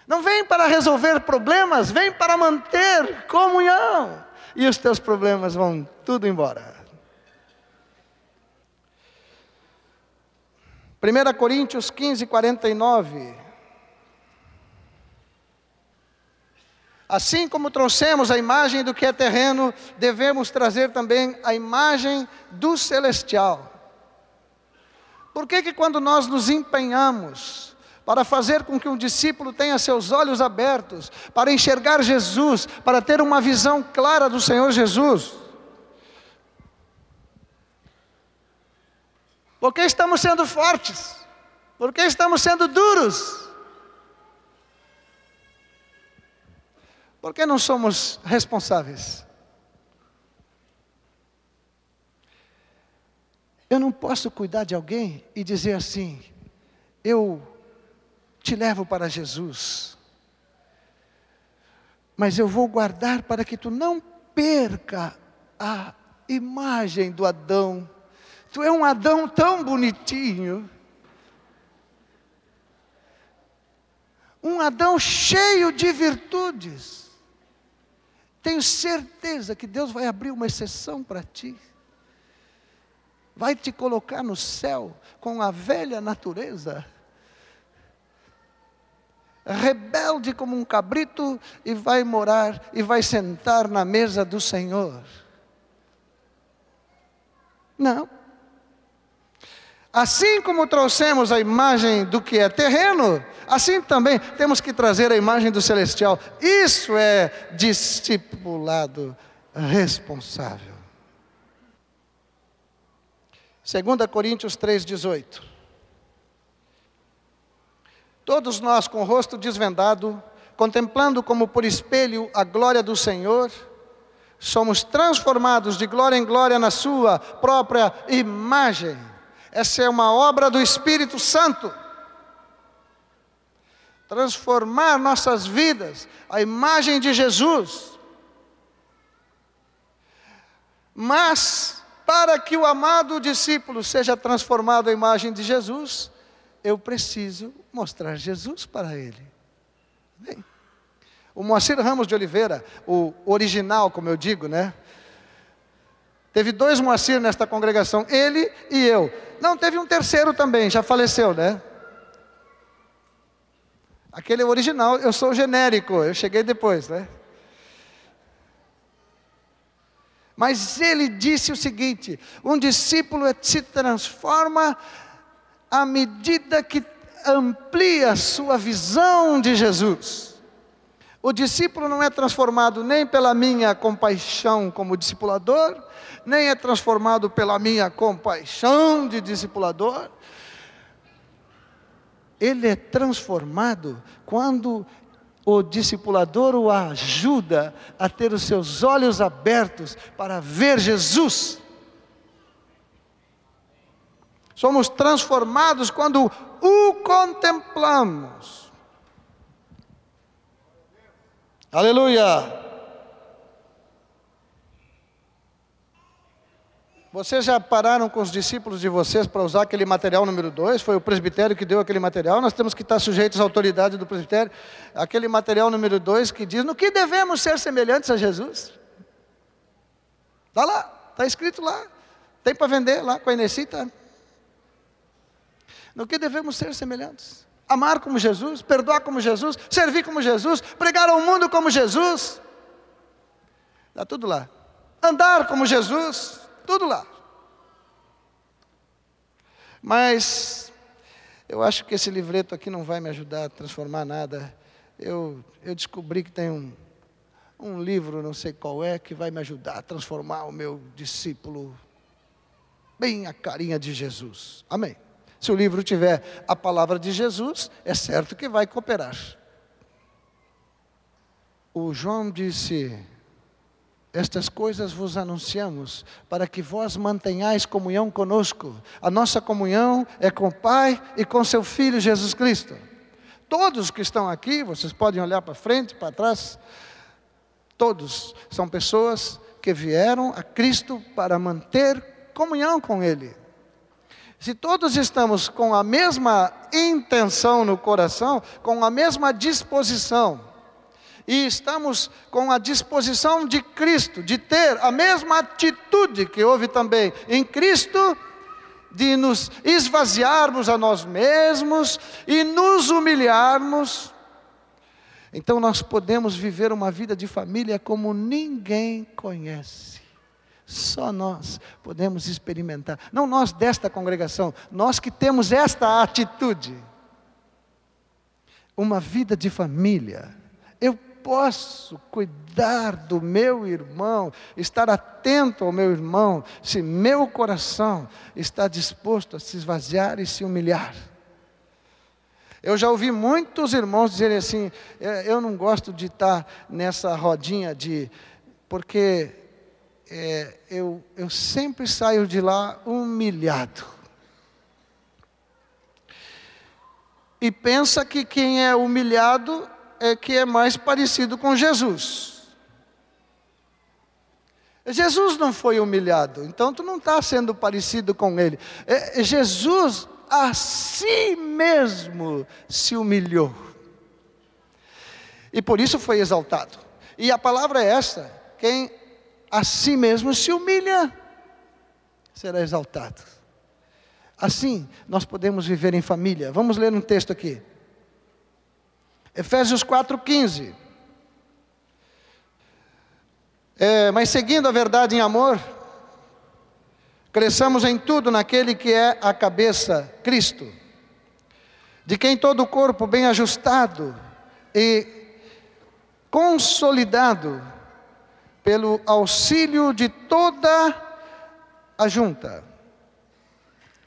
Não vem para resolver problemas, vem para manter comunhão. E os teus problemas vão tudo embora. 1 Coríntios 15, 49. Assim como trouxemos a imagem do que é terreno, devemos trazer também a imagem do celestial. Por que que quando nós nos empenhamos para fazer com que um discípulo tenha seus olhos abertos, para enxergar Jesus, para ter uma visão clara do Senhor Jesus, Porque estamos sendo fortes? Porque estamos sendo duros? Porque não somos responsáveis? Eu não posso cuidar de alguém e dizer assim: eu te levo para Jesus, mas eu vou guardar para que tu não perca a imagem do Adão Tu é um Adão tão bonitinho. Um Adão cheio de virtudes. Tenho certeza que Deus vai abrir uma exceção para ti. Vai te colocar no céu com a velha natureza. Rebelde como um cabrito e vai morar e vai sentar na mesa do Senhor. Não. Assim como trouxemos a imagem do que é terreno, assim também temos que trazer a imagem do celestial. Isso é discipulado responsável. 2 Coríntios 3,18. Todos nós, com o rosto desvendado, contemplando como por espelho a glória do Senhor, somos transformados de glória em glória na Sua própria imagem. Essa é uma obra do Espírito Santo. Transformar nossas vidas, a imagem de Jesus. Mas, para que o amado discípulo seja transformado à imagem de Jesus, eu preciso mostrar Jesus para ele. Bem, o Moacir Ramos de Oliveira, o original, como eu digo, né? Teve dois Moacir nesta congregação, ele e eu. Não, teve um terceiro também, já faleceu, né? Aquele é original, eu sou genérico, eu cheguei depois, né? Mas ele disse o seguinte: um discípulo se transforma à medida que amplia sua visão de Jesus. O discípulo não é transformado nem pela minha compaixão como discipulador, nem é transformado pela minha compaixão de discipulador. Ele é transformado quando o discipulador o ajuda a ter os seus olhos abertos para ver Jesus. Somos transformados quando o contemplamos. Aleluia! Vocês já pararam com os discípulos de vocês para usar aquele material número 2? Foi o presbitério que deu aquele material. Nós temos que estar sujeitos à autoridade do presbitério. Aquele material número 2 que diz no que devemos ser semelhantes a Jesus. Está lá, está escrito lá. Tem para vender lá com a Inesita. No que devemos ser semelhantes? Amar como Jesus, perdoar como Jesus, servir como Jesus, pregar ao mundo como Jesus. Está tudo lá. Andar como Jesus, tudo lá. Mas eu acho que esse livreto aqui não vai me ajudar a transformar nada. Eu, eu descobri que tem um, um livro, não sei qual é, que vai me ajudar a transformar o meu discípulo bem a carinha de Jesus. Amém. Se o livro tiver a palavra de Jesus, é certo que vai cooperar. O João disse: estas coisas vos anunciamos, para que vós mantenhais comunhão conosco. A nossa comunhão é com o Pai e com seu Filho Jesus Cristo. Todos que estão aqui, vocês podem olhar para frente, para trás, todos são pessoas que vieram a Cristo para manter comunhão com Ele. Se todos estamos com a mesma intenção no coração, com a mesma disposição, e estamos com a disposição de Cristo, de ter a mesma atitude que houve também em Cristo, de nos esvaziarmos a nós mesmos e nos humilharmos, então nós podemos viver uma vida de família como ninguém conhece. Só nós podemos experimentar, não nós desta congregação, nós que temos esta atitude. Uma vida de família. Eu posso cuidar do meu irmão, estar atento ao meu irmão, se meu coração está disposto a se esvaziar e se humilhar. Eu já ouvi muitos irmãos dizerem assim: é, eu não gosto de estar nessa rodinha de. porque é, eu, eu sempre saio de lá humilhado. E pensa que quem é humilhado é que é mais parecido com Jesus. Jesus não foi humilhado, então tu não está sendo parecido com ele. É, Jesus a si mesmo se humilhou. E por isso foi exaltado. E a palavra é essa: quem a si mesmo se humilha, será exaltado. Assim, nós podemos viver em família. Vamos ler um texto aqui. Efésios 4,15. É, mas seguindo a verdade em amor, cresçamos em tudo naquele que é a cabeça, Cristo, de quem todo o corpo bem ajustado e consolidado pelo auxílio de toda a junta,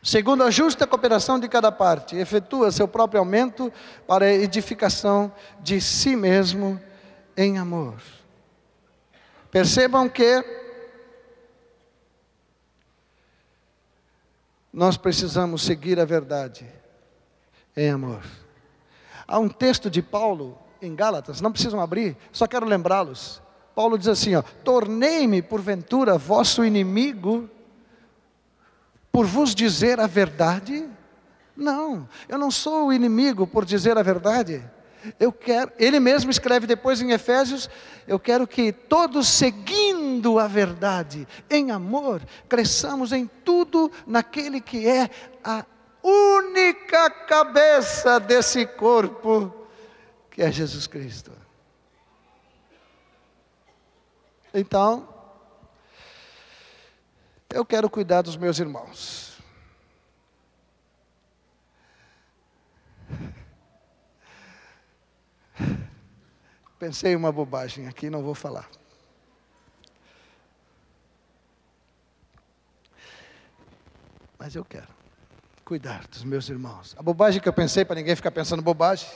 segundo a justa cooperação de cada parte, efetua seu próprio aumento para a edificação de si mesmo em amor. Percebam que nós precisamos seguir a verdade em amor. Há um texto de Paulo em Gálatas, não precisam abrir, só quero lembrá-los. Paulo diz assim: tornei-me porventura vosso inimigo por vos dizer a verdade? Não, eu não sou o inimigo por dizer a verdade. Eu quero, ele mesmo escreve depois em Efésios, eu quero que todos seguindo a verdade, em amor, cresçamos em tudo naquele que é a única cabeça desse corpo, que é Jesus Cristo. Então, eu quero cuidar dos meus irmãos. Pensei uma bobagem aqui, não vou falar. Mas eu quero cuidar dos meus irmãos. A bobagem que eu pensei, para ninguém ficar pensando bobagem,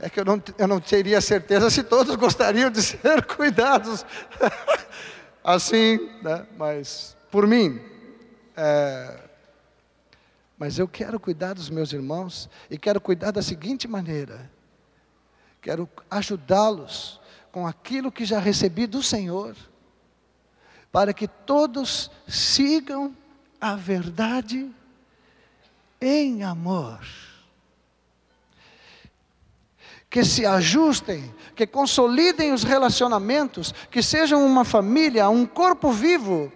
é que eu não, eu não teria certeza se todos gostariam de ser cuidados. assim, né? mas por mim. É, mas eu quero cuidar dos meus irmãos e quero cuidar da seguinte maneira: quero ajudá-los com aquilo que já recebi do Senhor, para que todos sigam a verdade em amor que se ajustem, que consolidem os relacionamentos, que sejam uma família, um corpo vivo.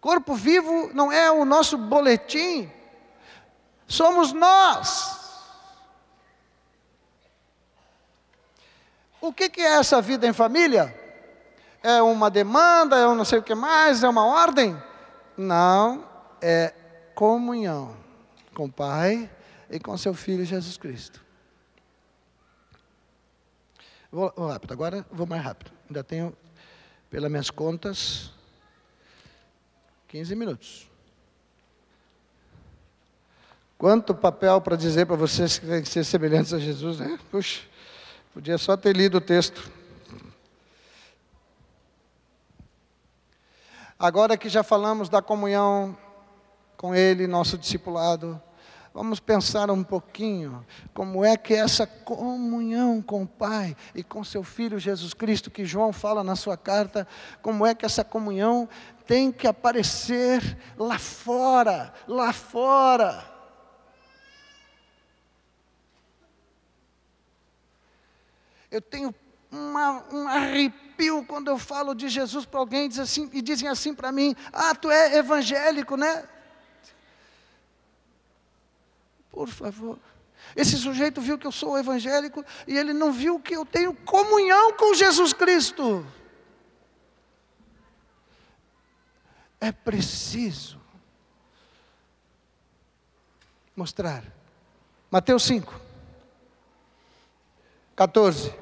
Corpo vivo não é o nosso boletim, somos nós. O que, é essa vida em família? É uma demanda, é um não sei o que mais, é uma ordem? Não, é comunhão com o Pai e com seu Filho Jesus Cristo. Vou, vou rápido, agora vou mais rápido. Ainda tenho, pelas minhas contas, 15 minutos. Quanto papel para dizer para vocês que tem que ser semelhantes a Jesus, né? Puxa, podia só ter lido o texto. Agora que já falamos da comunhão com Ele, nosso discipulado, Vamos pensar um pouquinho como é que essa comunhão com o Pai e com seu Filho Jesus Cristo, que João fala na sua carta, como é que essa comunhão tem que aparecer lá fora, lá fora. Eu tenho uma, um arrepio quando eu falo de Jesus para alguém diz assim, e dizem assim para mim: Ah, tu é evangélico, né? Por favor. Esse sujeito viu que eu sou evangélico e ele não viu que eu tenho comunhão com Jesus Cristo. É preciso mostrar. Mateus 5, 14.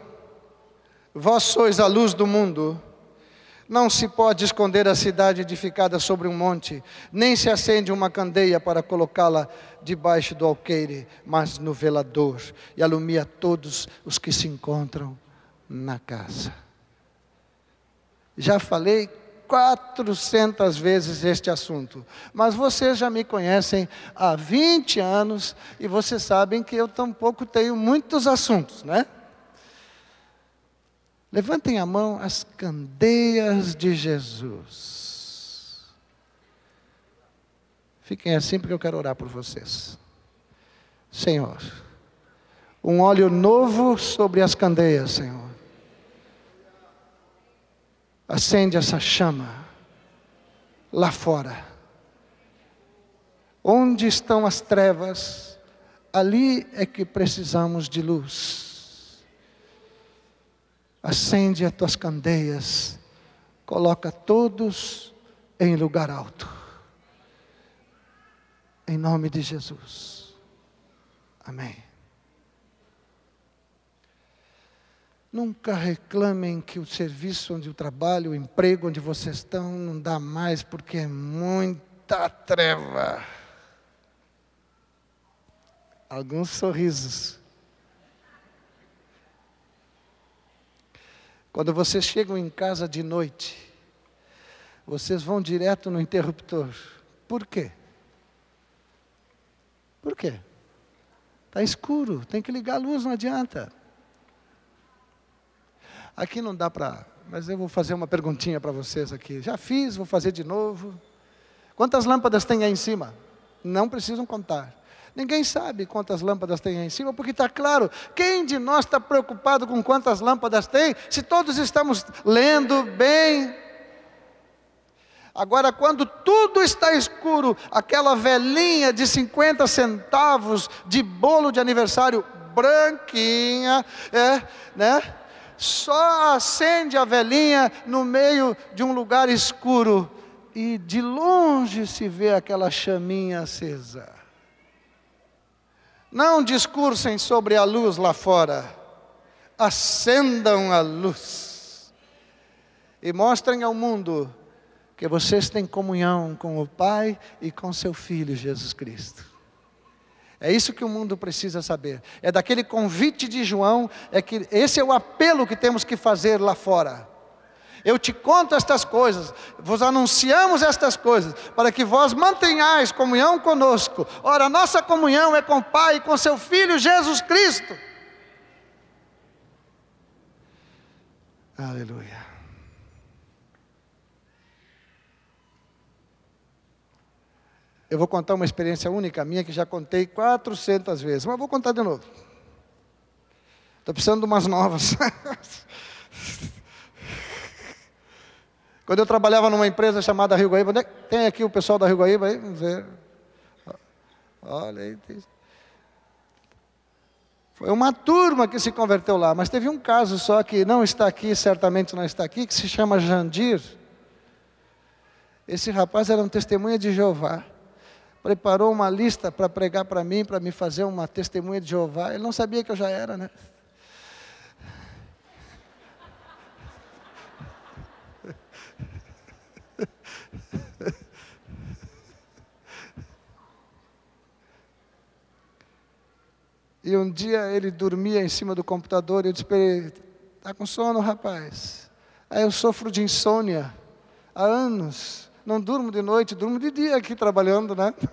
Vós sois a luz do mundo. Não se pode esconder a cidade edificada sobre um monte, nem se acende uma candeia para colocá-la debaixo do alqueire, mas no velador, e alumia todos os que se encontram na casa. Já falei 400 vezes este assunto, mas vocês já me conhecem há 20 anos e vocês sabem que eu tampouco tenho muitos assuntos, né? Levantem a mão as candeias de Jesus. Fiquem assim porque eu quero orar por vocês. Senhor, um óleo novo sobre as candeias, Senhor. Acende essa chama lá fora. Onde estão as trevas, ali é que precisamos de luz acende as tuas candeias, coloca todos em lugar alto. Em nome de Jesus. Amém. Nunca reclamem que o serviço onde o trabalho, o emprego onde vocês estão, não dá mais, porque é muita treva. Alguns sorrisos. Quando vocês chegam em casa de noite, vocês vão direto no interruptor. Por quê? Por quê? Está escuro, tem que ligar a luz, não adianta. Aqui não dá para, mas eu vou fazer uma perguntinha para vocês aqui. Já fiz, vou fazer de novo. Quantas lâmpadas tem aí em cima? Não precisam contar. Ninguém sabe quantas lâmpadas tem aí em cima, porque está claro. Quem de nós está preocupado com quantas lâmpadas tem, se todos estamos lendo bem? Agora, quando tudo está escuro, aquela velhinha de 50 centavos de bolo de aniversário branquinha, é, né? Só acende a velhinha no meio de um lugar escuro e de longe se vê aquela chaminha acesa. Não discursem sobre a luz lá fora, acendam a luz e mostrem ao mundo que vocês têm comunhão com o Pai e com seu Filho Jesus Cristo. É isso que o mundo precisa saber. É daquele convite de João, é que esse é o apelo que temos que fazer lá fora. Eu te conto estas coisas, vos anunciamos estas coisas, para que vós mantenhais comunhão conosco. Ora, nossa comunhão é com o Pai e com seu Filho Jesus Cristo. Aleluia. Eu vou contar uma experiência única minha que já contei 400 vezes, mas vou contar de novo. Estou precisando de umas novas. Quando eu trabalhava numa empresa chamada Rio Guaíba, é tem aqui o pessoal da Rio Guaíba aí? Vamos ver. Olha aí. Foi uma turma que se converteu lá, mas teve um caso só que não está aqui, certamente não está aqui, que se chama Jandir. Esse rapaz era um testemunha de Jeová preparou uma lista para pregar para mim, para me fazer uma testemunha de Jeová. Ele não sabia que eu já era, né? E um dia ele dormia em cima do computador e eu disse para ele: Está com sono, rapaz? Aí eu sofro de insônia há anos. Não durmo de noite, durmo de dia aqui trabalhando, né?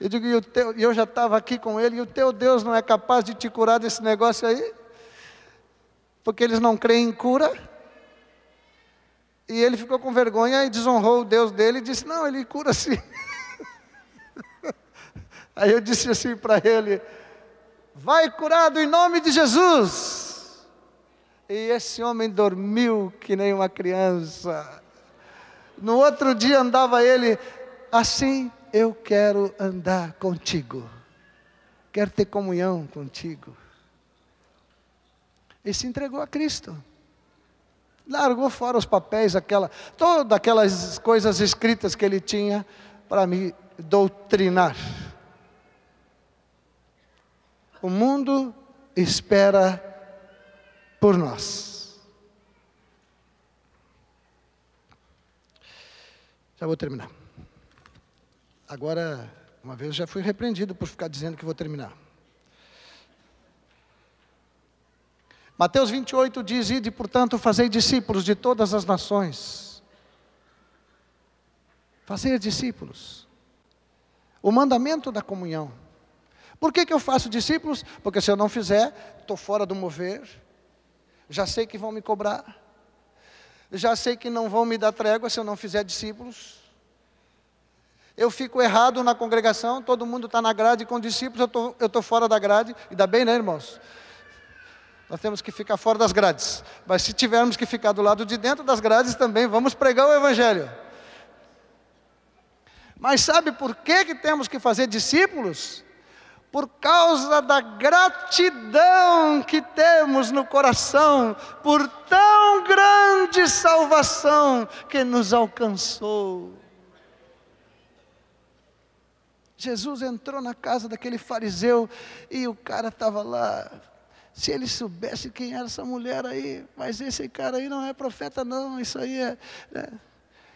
Eu digo, e teu, eu já estava aqui com ele, e o teu Deus não é capaz de te curar desse negócio aí? Porque eles não creem em cura. E ele ficou com vergonha e desonrou o Deus dele e disse: Não, ele cura sim. Aí eu disse assim para ele: Vai curado em nome de Jesus. E esse homem dormiu que nem uma criança. No outro dia andava ele, assim eu quero andar contigo, quero ter comunhão contigo. E se entregou a Cristo. Largou fora os papéis, aquela, todas aquelas coisas escritas que ele tinha para me doutrinar. O mundo espera por nós. Já vou terminar. Agora, uma vez já fui repreendido por ficar dizendo que vou terminar. Mateus 28 diz: Ide, portanto, fazei discípulos de todas as nações. Fazer discípulos. O mandamento da comunhão. Por que, que eu faço discípulos? Porque se eu não fizer, estou fora do mover, já sei que vão me cobrar, já sei que não vão me dar trégua se eu não fizer discípulos. Eu fico errado na congregação, todo mundo está na grade com discípulos, eu estou fora da grade. Ainda bem, né, irmãos? Nós temos que ficar fora das grades. Mas se tivermos que ficar do lado de dentro das grades também, vamos pregar o Evangelho. Mas sabe por que, que temos que fazer discípulos? por causa da gratidão que temos no coração por tão grande salvação que nos alcançou. Jesus entrou na casa daquele fariseu e o cara estava lá. Se ele soubesse quem era essa mulher aí, mas esse cara aí não é profeta, não, isso aí é. Né?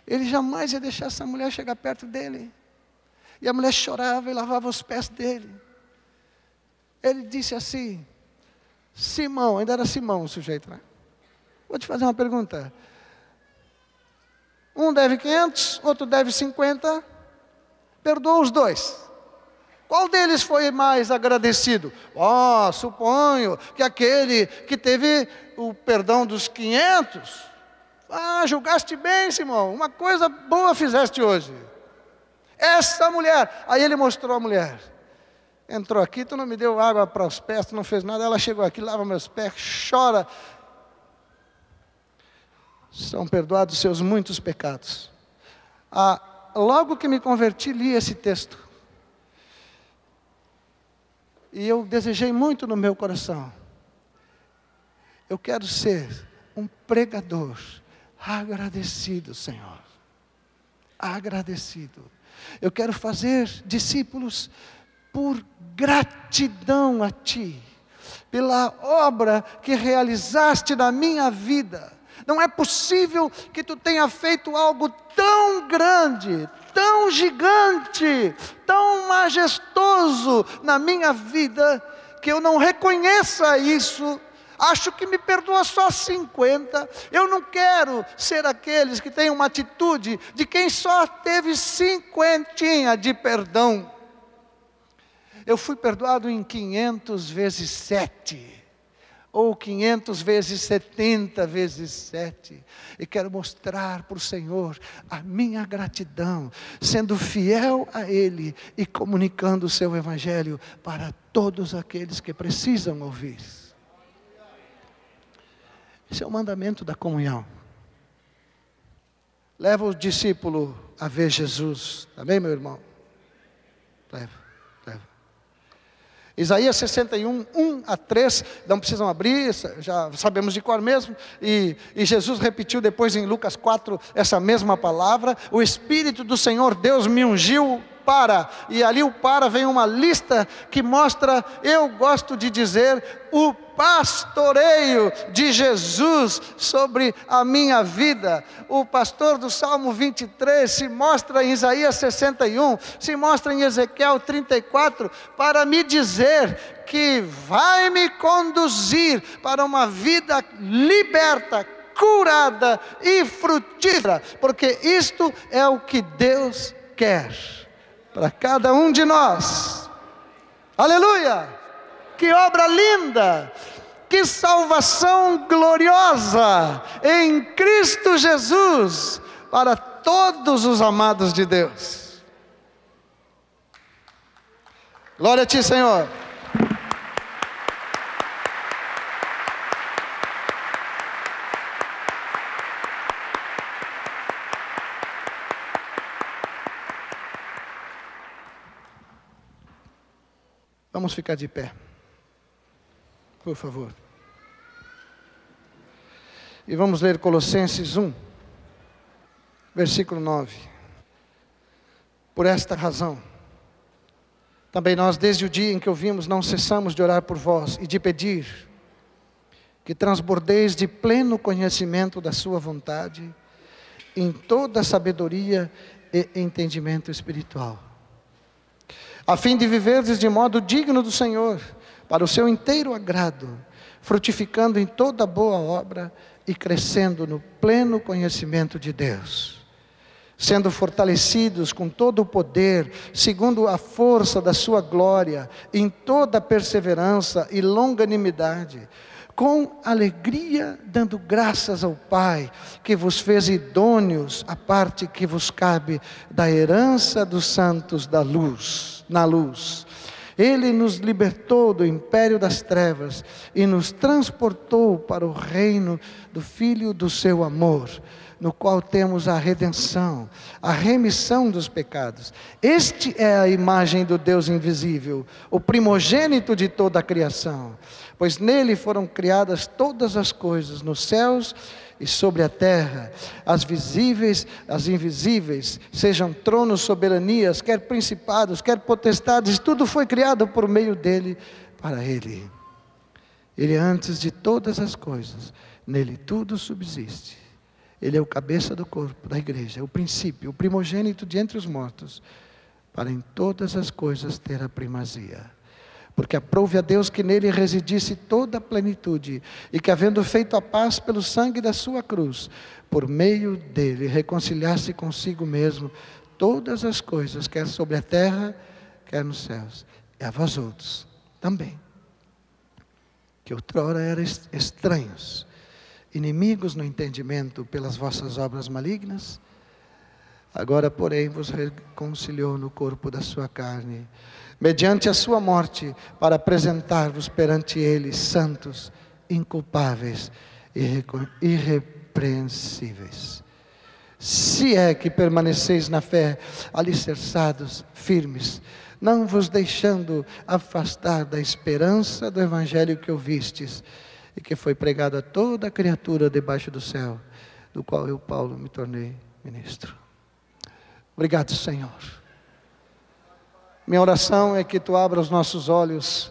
Ele jamais ia deixar essa mulher chegar perto dele. E a mulher chorava e lavava os pés dele. Ele disse assim: Simão, ainda era Simão o sujeito, né? Vou te fazer uma pergunta. Um deve 500, outro deve 50. Perdoa os dois. Qual deles foi mais agradecido? Oh, suponho que aquele que teve o perdão dos 500. Ah, julgaste bem, Simão. Uma coisa boa fizeste hoje. Essa mulher. Aí ele mostrou a mulher. Entrou aqui, tu não me deu água para os pés, tu não fez nada. Ela chegou aqui, lava meus pés, chora. São perdoados seus muitos pecados. Ah, logo que me converti, li esse texto. E eu desejei muito no meu coração. Eu quero ser um pregador agradecido, Senhor. Agradecido. Eu quero fazer discípulos por gratidão a Ti, pela obra que realizaste na minha vida. Não é possível que Tu tenha feito algo tão grande, tão gigante, tão majestoso na minha vida, que eu não reconheça isso acho que me perdoa só 50. Eu não quero ser aqueles que têm uma atitude de quem só teve cinquentinha de perdão. Eu fui perdoado em 500 vezes 7 ou 500 vezes 70 vezes 7. E quero mostrar para o Senhor a minha gratidão, sendo fiel a Ele e comunicando o seu Evangelho para todos aqueles que precisam ouvir. Esse é o mandamento da comunhão. Leva o discípulo a ver Jesus. Amém, meu irmão? Leva. Isaías 61, 1 a 3, não precisam abrir, já sabemos de cor mesmo. E, e Jesus repetiu depois em Lucas 4 essa mesma palavra: O Espírito do Senhor Deus me ungiu para, e ali o para vem uma lista que mostra, eu gosto de dizer, o pastoreio de Jesus sobre a minha vida. O pastor do Salmo 23 se mostra em Isaías 61, se mostra em Ezequiel 34, para me dizer que vai me conduzir para uma vida liberta, curada e frutífera, porque isto é o que Deus quer para cada um de nós. Aleluia! Que obra linda! Que salvação gloriosa em Cristo Jesus para todos os amados de Deus. Glória a Ti, Senhor. Vamos ficar de pé. Por favor. E vamos ler Colossenses 1, versículo 9. Por esta razão, também nós, desde o dia em que ouvimos, não cessamos de orar por vós e de pedir que transbordeis de pleno conhecimento da Sua vontade, em toda sabedoria e entendimento espiritual a fim de viverdes de modo digno do Senhor, para o seu inteiro agrado, frutificando em toda boa obra e crescendo no pleno conhecimento de Deus, sendo fortalecidos com todo o poder, segundo a força da sua glória, em toda perseverança e longanimidade, com alegria, dando graças ao Pai, que vos fez idôneos a parte que vos cabe da herança dos santos da luz, na luz. Ele nos libertou do império das trevas e nos transportou para o reino do Filho do seu amor, no qual temos a redenção, a remissão dos pecados. Este é a imagem do Deus invisível, o primogênito de toda a criação pois nele foram criadas todas as coisas, nos céus e sobre a terra, as visíveis, as invisíveis, sejam tronos, soberanias, quer principados, quer potestades, tudo foi criado por meio dele, para ele. Ele é antes de todas as coisas, nele tudo subsiste. Ele é o cabeça do corpo, da igreja, é o princípio, o primogênito de entre os mortos, para em todas as coisas ter a primazia. Porque aprove a Deus que nele residisse toda a plenitude, e que, havendo feito a paz pelo sangue da sua cruz, por meio dele reconciliasse consigo mesmo todas as coisas, quer sobre a terra, quer nos céus, e a vós outros também, que outrora eram estranhos inimigos no entendimento pelas vossas obras malignas, agora, porém, vos reconciliou no corpo da sua carne, mediante a sua morte, para apresentar-vos perante ele santos, inculpáveis e irrepreensíveis. Se é que permaneceis na fé, alicerçados, firmes, não vos deixando afastar da esperança do evangelho que ouvistes, e que foi pregado a toda criatura debaixo do céu, do qual eu, Paulo, me tornei ministro. Obrigado, Senhor. Minha oração é que tu abra os nossos olhos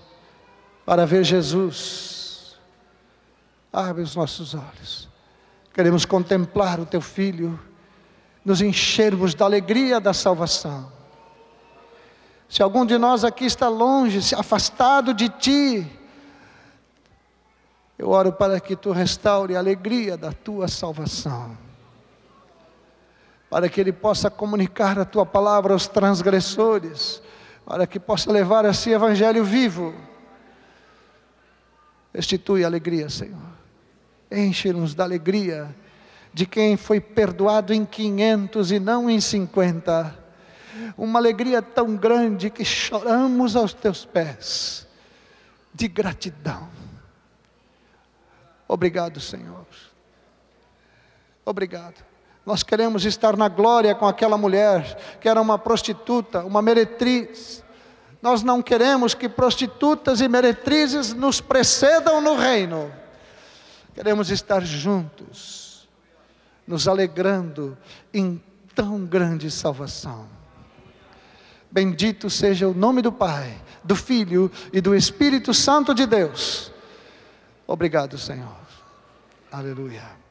para ver Jesus. Abre os nossos olhos. Queremos contemplar o teu filho, nos enchermos da alegria da salvação. Se algum de nós aqui está longe, se afastado de ti, eu oro para que tu restaure a alegria da tua salvação, para que ele possa comunicar a tua palavra aos transgressores, para que possa levar esse evangelho vivo. Restitui a alegria, Senhor. Enche-nos da alegria de quem foi perdoado em 500 e não em 50. Uma alegria tão grande que choramos aos teus pés, de gratidão. Obrigado, Senhor. Obrigado. Nós queremos estar na glória com aquela mulher que era uma prostituta, uma meretriz. Nós não queremos que prostitutas e meretrizes nos precedam no reino. Queremos estar juntos, nos alegrando em tão grande salvação. Bendito seja o nome do Pai, do Filho e do Espírito Santo de Deus Obrigado, Senhor. Aleluia.